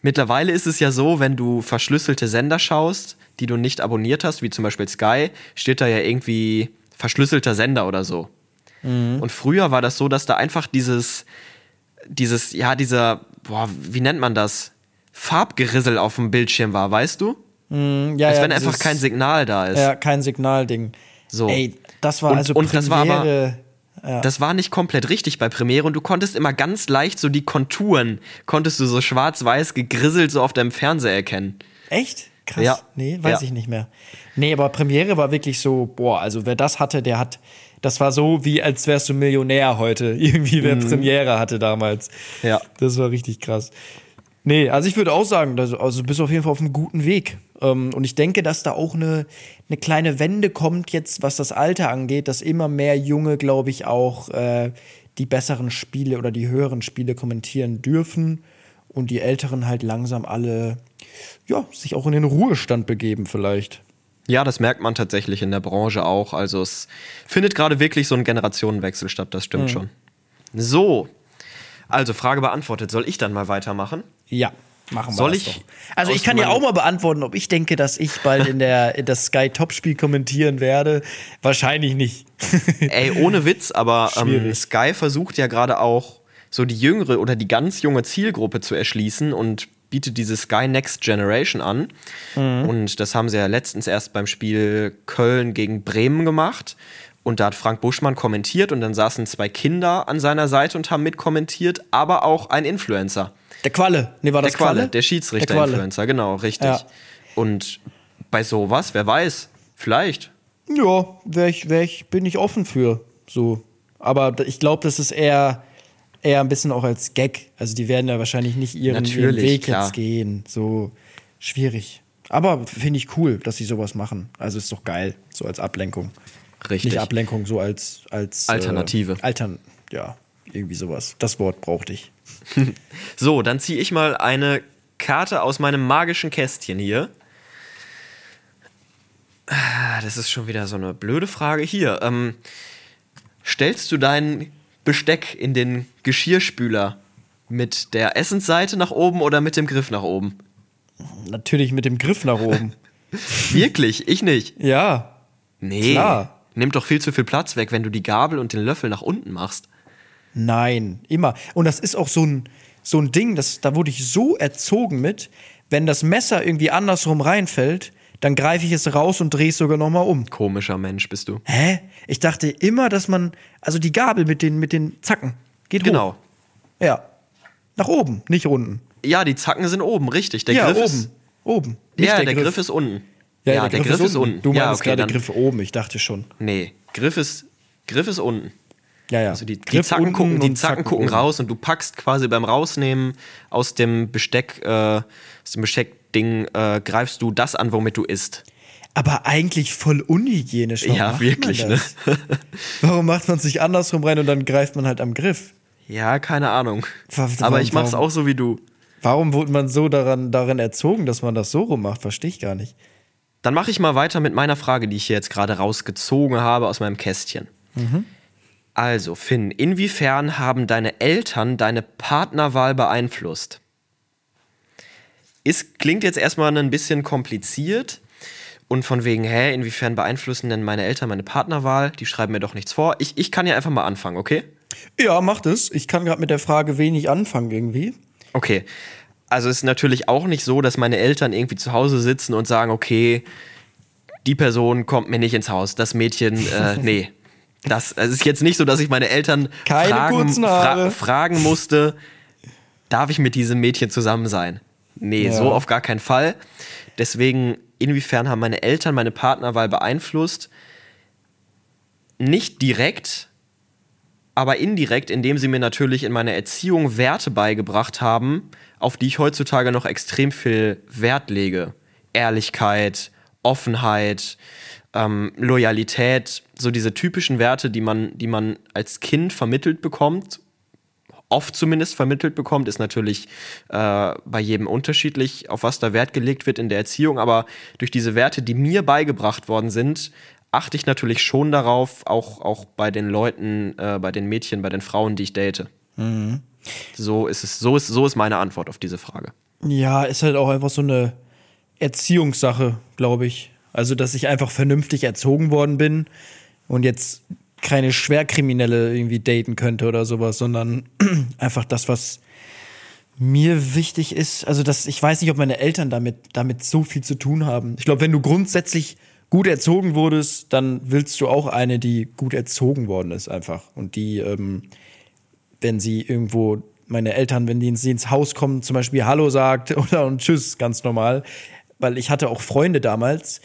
Mittlerweile ist es ja so, wenn du verschlüsselte Sender schaust, die du nicht abonniert hast, wie zum Beispiel Sky, steht da ja irgendwie verschlüsselter Sender oder so. Und früher war das so, dass da einfach dieses, dieses, ja, dieser, boah, wie nennt man das? Farbgerissel auf dem Bildschirm war, weißt du? Ja, Als ja, wenn einfach kein Signal da ist. Ja, kein Signalding. So. Ey, das war Und- also und das war aber- Premiere. Das war nicht komplett richtig bei Premiere und du konntest immer ganz leicht so die Konturen, konntest du so schwarz-weiß gegrisselt so auf deinem Fernseher erkennen. Echt? Krass. Ja. Nee, weiß Ja. ich nicht mehr. Nee, aber Premiere war wirklich so, boah, also wer das hatte, der hat, das war so, wie als wärst du Millionär heute. Irgendwie wer Premiere hatte damals. Mhm. Ja. Das war richtig krass. Nee, also ich würde auch sagen, dass, also du bist auf jeden Fall auf einem guten Weg. Ähm, und ich denke, dass da auch eine, eine kleine Wende kommt jetzt, was das Alter angeht, dass immer mehr Junge, glaube ich, auch äh, die besseren Spiele oder die höheren Spiele kommentieren dürfen und die Älteren halt langsam alle, ja, sich auch in den Ruhestand begeben vielleicht. Ja, das merkt man tatsächlich in der Branche auch. Also es findet gerade wirklich so ein Generationenwechsel statt, das Mhm. stimmt schon. So, also Frage beantwortet. Soll ich dann mal weitermachen? Ja, machen wir Soll das ich doch. Also ich kann ja auch mal beantworten, ob ich denke, dass ich bald in der in das Sky Top-Spiel kommentieren werde. Wahrscheinlich nicht. Ey, ohne Witz, aber ähm. Sky versucht ja gerade auch so die jüngere oder die ganz junge Zielgruppe zu erschließen und bietet diese Sky Next Generation an. Mhm. Und das haben sie ja letztens erst beim Spiel Köln gegen Bremen gemacht. Und da hat Frank Buschmann kommentiert und dann saßen zwei Kinder an seiner Seite und haben mitkommentiert, aber auch ein Influencer. Der Qualle. Nee, war Der das Qualle, Qualle? der Schiedsrichter, Der Qualle. Influencer, genau, richtig. Ja. Und bei sowas, wer weiß, vielleicht. Ja, wär ich, wär ich, bin ich offen für. So. Aber ich glaube, das ist eher, eher ein bisschen auch als Gag. Also die werden ja wahrscheinlich nicht ihren, ihren Weg klar. jetzt gehen. So schwierig. Aber finde ich cool, dass sie sowas machen. Also ist doch geil, so als Ablenkung. Richtig. Nicht Ablenkung, so als, als Alternative. Äh, Altern, ja, irgendwie sowas. Das Wort brauchte ich. So, dann ziehe ich mal eine Karte aus meinem magischen Kästchen hier. Ah, Das ist schon wieder so eine blöde Frage hier. Ähm, stellst du dein Besteck in den Geschirrspüler mit der Essensseite nach oben oder mit dem Griff nach oben? Natürlich mit dem Griff nach oben. Wirklich, ich nicht. ja. Nee. Klar. Nimmt doch viel zu viel Platz weg, wenn du die Gabel und den Löffel nach unten machst. Nein, immer. Und das ist auch so ein, so ein Ding, das, da wurde ich so erzogen mit, wenn das Messer irgendwie andersrum reinfällt, dann greife ich es raus und drehe es sogar nochmal um. Komischer Mensch bist du. Hä? Ich dachte immer, dass man, also die Gabel mit den, mit den Zacken geht hoch. Genau. Ja. Nach oben, nicht unten. Ja, die Zacken sind oben, richtig. Der ja, Griff oben. ist. Oben. Nicht Ja, der, Griff. ist unten. Ja, der, Griff, ist unten. Du ja, meinst okay, gerade dann, Griff oben, ich dachte schon. Nee, Griff ist, Griff ist unten. Ja, ja. Also die, die Griff Zacken, unten gucken, die und Zacken gucken raus und du packst quasi beim Rausnehmen aus dem Besteck, äh, aus dem Besteckding, äh, greifst du das an, womit du isst. Aber eigentlich voll unhygienisch. Warum Ja, macht wirklich, ne? Warum macht man sich andersrum rein und dann greift man halt am Griff? Ja, keine Ahnung. Wa- Aber ich mach's warum? auch so wie du. Warum wurde man so daran, darin erzogen, dass man das so rummacht? Verstehe ich gar nicht. Dann mache ich mal weiter mit meiner Frage, die ich hier jetzt gerade rausgezogen habe aus meinem Kästchen. Also, Finn, inwiefern haben deine Eltern deine Partnerwahl beeinflusst? Ist, klingt jetzt erstmal ein bisschen kompliziert und von wegen, hä, inwiefern beeinflussen denn meine Eltern meine Partnerwahl? Die schreiben mir doch nichts vor. Ich, ich kann ja einfach mal anfangen, okay? Ja, macht es. Ich kann gerade mit der Frage wenig anfangen irgendwie. Okay. Also es ist natürlich auch nicht so, dass meine Eltern irgendwie zu Hause sitzen und sagen, okay, die Person kommt mir nicht ins Haus, das Mädchen, äh, nee. Das, es ist jetzt nicht so, dass ich meine Eltern Keine fragen, kurzen Haare. fragen musste, darf ich mit diesem Mädchen zusammen sein? Nee, Ja. so auf gar keinen Fall. Deswegen, inwiefern haben meine Eltern meine Partnerwahl beeinflusst? Nicht direkt, aber indirekt, indem sie mir natürlich in meiner Erziehung Werte beigebracht haben, auf die ich heutzutage noch extrem viel Wert lege. Ehrlichkeit, Offenheit, ähm, Loyalität, so diese typischen Werte, die man, die man als Kind vermittelt bekommt, oft zumindest vermittelt bekommt, ist natürlich äh, bei jedem unterschiedlich, auf was da Wert gelegt wird in der Erziehung, aber durch diese Werte, die mir beigebracht worden sind, achte ich natürlich schon darauf, auch, auch bei den Leuten, äh, bei den Mädchen, bei den Frauen, die ich date. So ist es, so ist, so ist meine Antwort auf diese Frage. Ja, ist halt auch einfach so eine Erziehungssache, glaube ich. Also, dass ich einfach vernünftig erzogen worden bin und jetzt keine Schwerkriminelle irgendwie daten könnte oder sowas, sondern einfach das, was mir wichtig ist. Also, dass ich weiß nicht, ob meine Eltern damit, damit so viel zu tun haben. Ich glaube, wenn du grundsätzlich gut erzogen wurdest, dann willst du auch eine, die gut erzogen worden ist, einfach. Und die, ähm, wenn sie irgendwo, meine Eltern, wenn die ins, ins Haus kommen, zum Beispiel Hallo sagt oder und Tschüss, ganz normal. Weil ich hatte auch Freunde damals,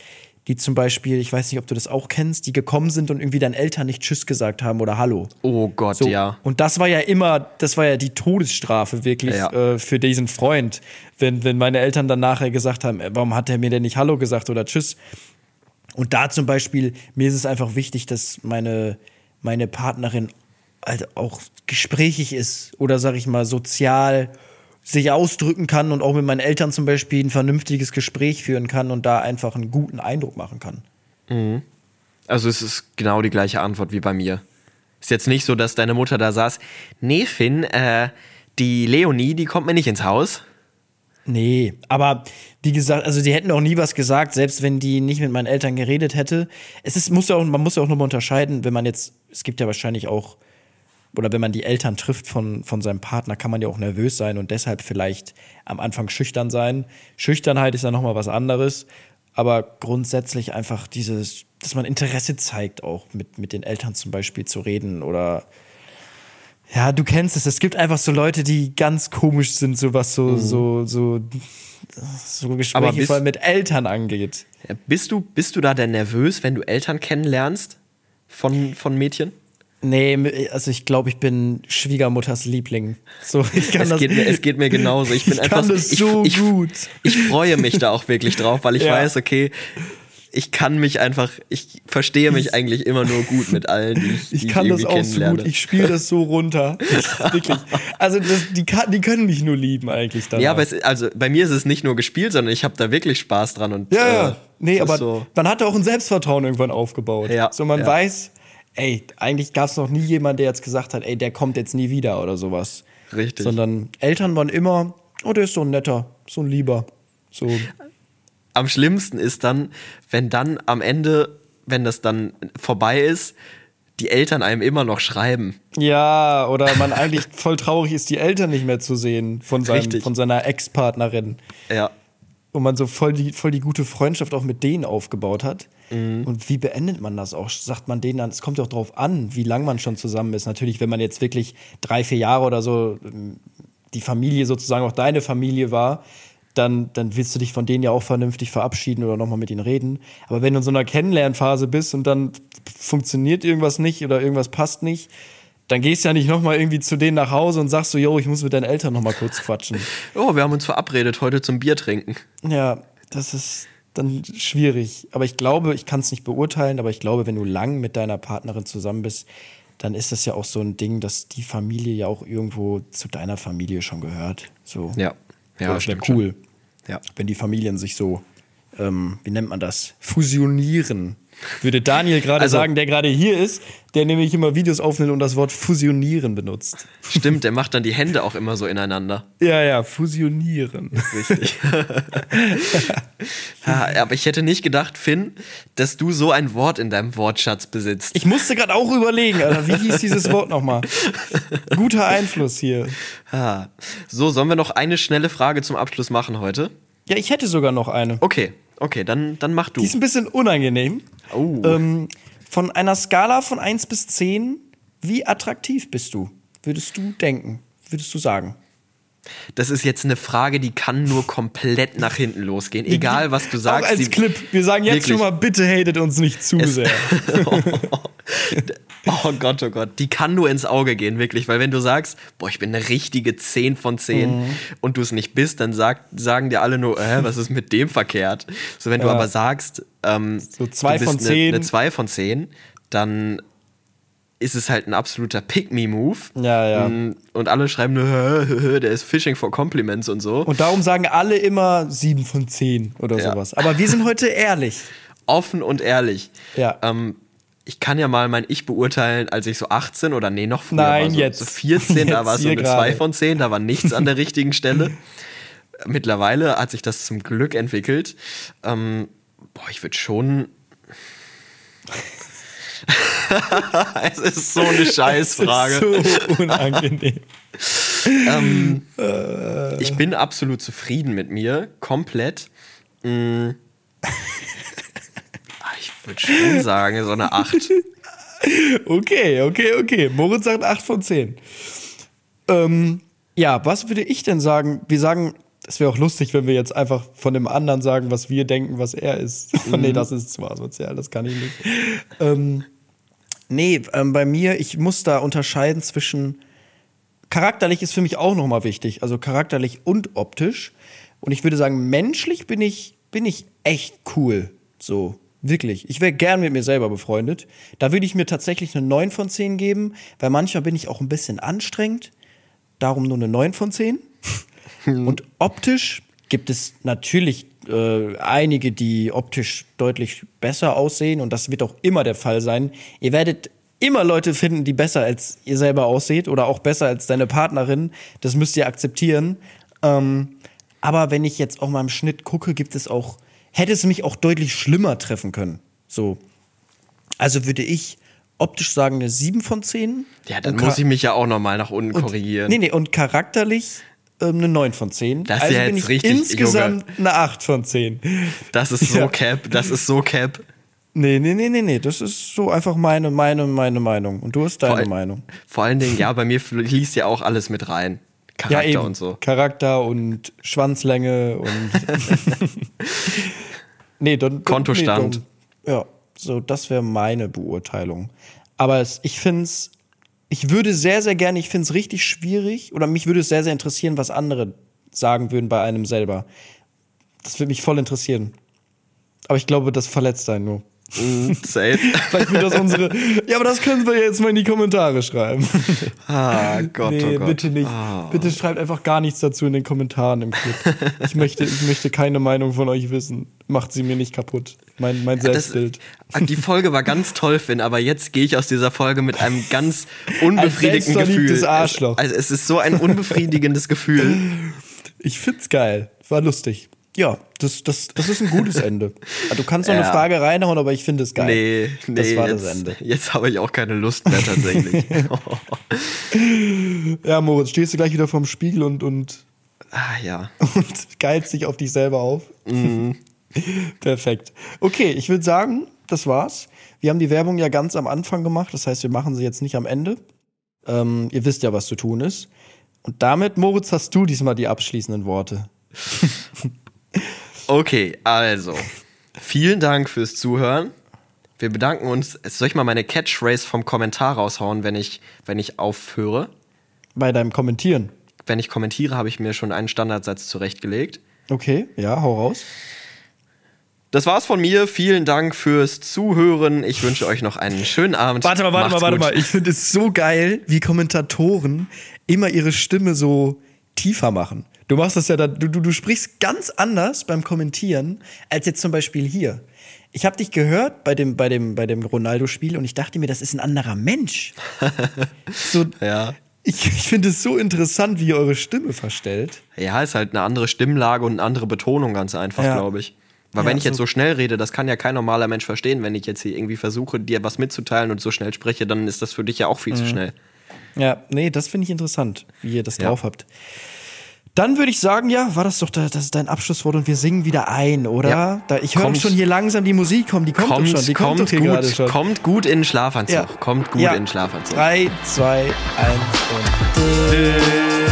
die zum Beispiel, ich weiß nicht, ob du das auch kennst, die gekommen sind und irgendwie deinen Eltern nicht Tschüss gesagt haben oder Hallo. Oh Gott, So, ja. Und das war ja immer, das war ja die Todesstrafe wirklich Ja. äh, für diesen Freund. Wenn, wenn meine Eltern dann nachher gesagt haben, äh, warum hat er mir denn nicht Hallo gesagt oder Tschüss? Und da zum Beispiel, mir ist es einfach wichtig, dass meine, meine Partnerin halt auch gesprächig ist oder sag ich mal sozial sich ausdrücken kann und auch mit meinen Eltern zum Beispiel ein vernünftiges Gespräch führen kann und da einfach einen guten Eindruck machen kann. Also es ist genau die gleiche Antwort wie bei mir. Ist jetzt nicht so, dass deine Mutter da saß, nee, Finn, äh, die Leonie, die kommt mir nicht ins Haus. Nee, aber wie gesagt, also die hätten auch nie was gesagt, selbst wenn die nicht mit meinen Eltern geredet hätte. Es ist, muss ja auch, man muss ja auch nochmal unterscheiden, wenn man jetzt, es gibt ja wahrscheinlich auch, oder wenn man die Eltern trifft von, von seinem Partner, kann man ja auch nervös sein und deshalb vielleicht am Anfang schüchtern sein. Schüchternheit ist ja nochmal was anderes, aber grundsätzlich einfach dieses, dass man Interesse zeigt, auch mit, mit den Eltern zum Beispiel zu reden oder ja, du kennst es. Es gibt einfach so Leute, die ganz komisch sind, so was so, so, so, so Aber Gespräche bist- vor allem mit Eltern angeht. Bist du, bist du da denn nervös, wenn du Eltern kennenlernst von, von Mädchen? Nee, also ich glaube, ich bin Schwiegermutters Liebling. So, ich kann Es das, geht, mir, es geht mir genauso. Ich bin ich einfach kann das ich, so ich, gut. Ich freue mich da auch wirklich drauf, weil ich Ja. weiß, okay, ich kann mich einfach, ich verstehe mich eigentlich immer nur gut mit allen, die ich, die Ich kann das irgendwie auch so gut. Ich spiele das so runter. Wirklich. Also das, die, kann, die können mich nur lieben eigentlich dann. Ja, aber es, also bei mir ist es nicht nur gespielt, sondern ich habe da wirklich Spaß dran und Ja, äh, ja. Nee, es ist aber so. man hat auch ein Selbstvertrauen irgendwann aufgebaut. Ja, So man ja. weiß, ey, eigentlich gab es noch nie jemanden, der jetzt gesagt hat, ey, der kommt jetzt nie wieder oder sowas. Richtig. Sondern Eltern waren immer, oh, der ist so ein netter, so ein lieber. So, am schlimmsten ist dann, wenn dann am Ende, wenn das dann vorbei ist, die Eltern einem immer noch schreiben. ja, oder man eigentlich voll traurig ist, die Eltern nicht mehr zu sehen von, seinem, Richtig. von seiner Ex-Partnerin. Ja. Und man so voll die, voll die gute Freundschaft auch mit denen aufgebaut hat. Mhm. Und wie beendet man das auch? Sagt man denen dann, es kommt ja auch drauf an, wie lang man schon zusammen ist. Natürlich, wenn man jetzt wirklich drei, vier Jahre oder so ähm, die Familie sozusagen auch deine Familie war, dann, dann willst du dich von denen ja auch vernünftig verabschieden oder nochmal mit ihnen reden. Aber wenn du in so einer Kennenlernphase bist und dann funktioniert irgendwas nicht oder irgendwas passt nicht, dann gehst du ja nicht nochmal irgendwie zu denen nach Hause und sagst so, yo, ich muss mit deinen Eltern nochmal kurz quatschen. Oh, wir haben uns verabredet heute zum Bier trinken. Ja, das ist dann schwierig. Aber ich glaube, ich kann es nicht beurteilen, aber ich glaube, wenn du lang mit deiner Partnerin zusammen bist, dann ist das ja auch so ein Ding, dass die Familie ja auch irgendwo zu deiner Familie schon gehört. So. Ja. Ja, das wäre stimmt cool, Ja. wenn die Familien sich so, ähm, wie nennt man das, fusionieren. Würde Daniel gerade Also- sagen, der gerade hier ist, der nämlich immer Videos aufnimmt und das Wort fusionieren benutzt. Stimmt, der macht dann die Hände auch immer so ineinander. Ja, ja, fusionieren. Richtig. ja, aber ich hätte nicht gedacht, Finn, dass du so ein Wort in deinem Wortschatz besitzt. Ich musste gerade auch überlegen, Alter, wie hieß dieses Wort nochmal? Guter Einfluss hier. So, sollen wir noch eine schnelle Frage zum Abschluss machen heute? Ja, ich hätte sogar noch eine. Okay, okay, dann, dann mach du. Die ist ein bisschen unangenehm. Oh. Ähm, von einer Skala von 1 bis 10, wie attraktiv bist du? Würdest du denken? Würdest du sagen? Das ist jetzt eine Frage, die kann nur komplett nach hinten losgehen. Egal, was du sagst. Auch als Clip. Wir sagen jetzt Wirklich. schon mal, bitte hatet uns nicht zu Es- sehr. oh Gott, oh Gott, die kann nur ins Auge gehen, wirklich. Weil wenn du sagst, boah, ich bin eine richtige 10 von 10 Mhm. und du es nicht bist, dann sag, sagen dir alle nur, äh, was ist mit dem verkehrt? So, wenn du Ja. aber sagst, ähm, So zwei du bist von eine- 10. Eine 2 von 10, dann ist es halt ein absoluter Pick-Me-Move. Ja, ja. Mm, Und alle schreiben nur, hö, hö, hö, der ist Fishing for Compliments und so. Und darum sagen alle immer 7 von 10 oder Ja. sowas. Aber wir sind heute ehrlich. offen und ehrlich. Ja. Ähm, ich kann ja mal mein Ich beurteilen, als ich so 18 oder nee, noch früher Nein, war so, jetzt. so 14, da Jetzt war so hier eine gerade. 2 von 10, da war nichts an der richtigen Stelle. mittlerweile hat sich das zum Glück entwickelt. Ähm, boah, ich würde schon. es ist so eine Scheißfrage. Das ist so unangenehm. ähm, ich bin absolut zufrieden mit mir, komplett. Mm. Ich würde schon sagen, so eine 8. Okay, okay, okay. Moritz sagt 8 von 10. Ähm, ja, was würde ich denn sagen? Wir sagen, es wäre auch lustig, wenn wir jetzt einfach von dem anderen sagen, was wir denken, was er ist. nee, das ist zwar sozial, das kann ich nicht. ähm, nee, ähm, bei mir, ich muss da unterscheiden zwischen charakterlich ist für mich auch nochmal wichtig, also charakterlich und optisch. Und ich würde sagen, menschlich bin ich, bin ich echt cool. So, wirklich. Ich wäre gern mit mir selber befreundet. Da würde ich mir tatsächlich eine 9 von 10 geben, weil manchmal bin ich auch ein bisschen anstrengend. Darum nur eine 9 von 10. Und optisch gibt es natürlich äh, einige, die optisch deutlich besser aussehen. Und das wird auch immer der Fall sein. Ihr werdet immer Leute finden, die besser als ihr selber aussieht oder auch besser als deine Partnerin. Das müsst ihr akzeptieren. Ähm, aber wenn ich jetzt auch mal im Schnitt gucke, gibt es auch, hätte es mich auch deutlich schlimmer treffen können. So. Also würde ich optisch sagen eine 7 von 10. Ja, dann muss ich mich ja auch nochmal nach unten und- korrigieren. Nee, nee, und charakterlich ähm, eine 9 von 10. Das ist also ja bin jetzt ich richtig, insgesamt eine 8 von 10. Das ist so Ja. cap, das ist so cap. Nee, nee, nee, nee, nee. Das ist so einfach meine, meine, meine Meinung. Und du hast deine Vor Meinung. Vor allen Dingen, ja, bei mir fließt ja auch alles mit rein. Charakter und so. Charakter und Schwanzlänge und. nee, dann. Kontostand. Nee, ja, so, das wäre meine Beurteilung. Aber es, ich finde es. Ich würde sehr, sehr gerne, ich finde es richtig schwierig, oder mich würde es sehr, sehr interessieren, was andere sagen würden bei einem selber. Das würde mich voll interessieren. Aber ich glaube, das verletzt einen nur. Mm, Safe. Vielleicht wird das unsere. Ja, aber das können wir jetzt mal in die Kommentare schreiben. Ah, Gott, nee, oh Gott. bitte nicht. Ah. Bitte schreibt einfach gar nichts dazu in den Kommentaren im Clip. ich, möchte, ich möchte keine Meinung von euch wissen. Macht sie mir nicht kaputt. Mein, mein Das, Selbstbild. die Folge war ganz toll, Finn, aber jetzt gehe ich aus dieser Folge mit einem ganz unbefriedigenden selbstverliebtes Gefühl. Arschloch. Es, also es ist so ein unbefriedigendes Gefühl. Ich find's geil. War lustig. Ja, das, das, das ist ein gutes Ende. Du kannst noch eine Ja. Frage reinhauen, aber ich finde es geil. Nee, nee, das war jetzt, das Ende. jetzt habe ich auch keine Lust mehr tatsächlich. Ja, Moritz, stehst du gleich wieder vorm Spiegel und, und, ah, ja. und geilst dich auf dich selber auf? Mhm. Perfekt. Okay, ich würde sagen, das war's. Wir haben die Werbung ja ganz am Anfang gemacht, das heißt, wir machen sie jetzt nicht am Ende. Ähm, ihr wisst ja, was zu tun ist. Und damit, Moritz, hast du diesmal die abschließenden Worte. Okay, also. Vielen Dank fürs Zuhören. Wir bedanken uns. Soll ich mal meine Catchphrase vom Kommentar raushauen, wenn ich, wenn ich aufhöre? Bei deinem Kommentieren. Wenn ich kommentiere, habe ich mir schon einen Standardsatz zurechtgelegt. Okay, ja, hau raus. Das war's von mir. Vielen Dank fürs Zuhören. Ich wünsche euch noch einen schönen Abend. Warte mal, warte Macht's mal, warte gut. mal. Ich finde es so geil, wie Kommentatoren immer ihre Stimme so tiefer machen. Du machst das ja da, du, du, du sprichst ganz anders beim Kommentieren, als jetzt zum Beispiel hier. Ich habe dich gehört bei dem, bei dem, bei dem Ronaldo-Spiel und ich dachte mir, das ist ein anderer Mensch. so, Ja. Ich, ich finde es so interessant, wie ihr eure Stimme verstellt. Ja, ist halt eine andere Stimmlage und eine andere Betonung ganz einfach, Ja. glaube ich. Weil Ja, wenn ich jetzt so- so schnell rede, das kann ja kein normaler Mensch verstehen. Wenn ich jetzt hier irgendwie versuche, dir was mitzuteilen und so schnell spreche, dann ist das für dich ja auch viel zu Mhm. schnell. Ja, nee, das finde ich interessant, wie ihr das Ja. drauf habt. Dann würde ich sagen, ja, war das doch da, das ist dein Abschlusswort und wir singen wieder ein, oder? Ja. Da, ich höre Kommt- schon hier langsam die Musik kommen, die kommt, doch schon, die kommt, doch hier gerade gut, schon. kommt gut in den Schlafanzug. Ja. Kommt gut Ja. in den Schlafanzug. Drei, zwei, eins und.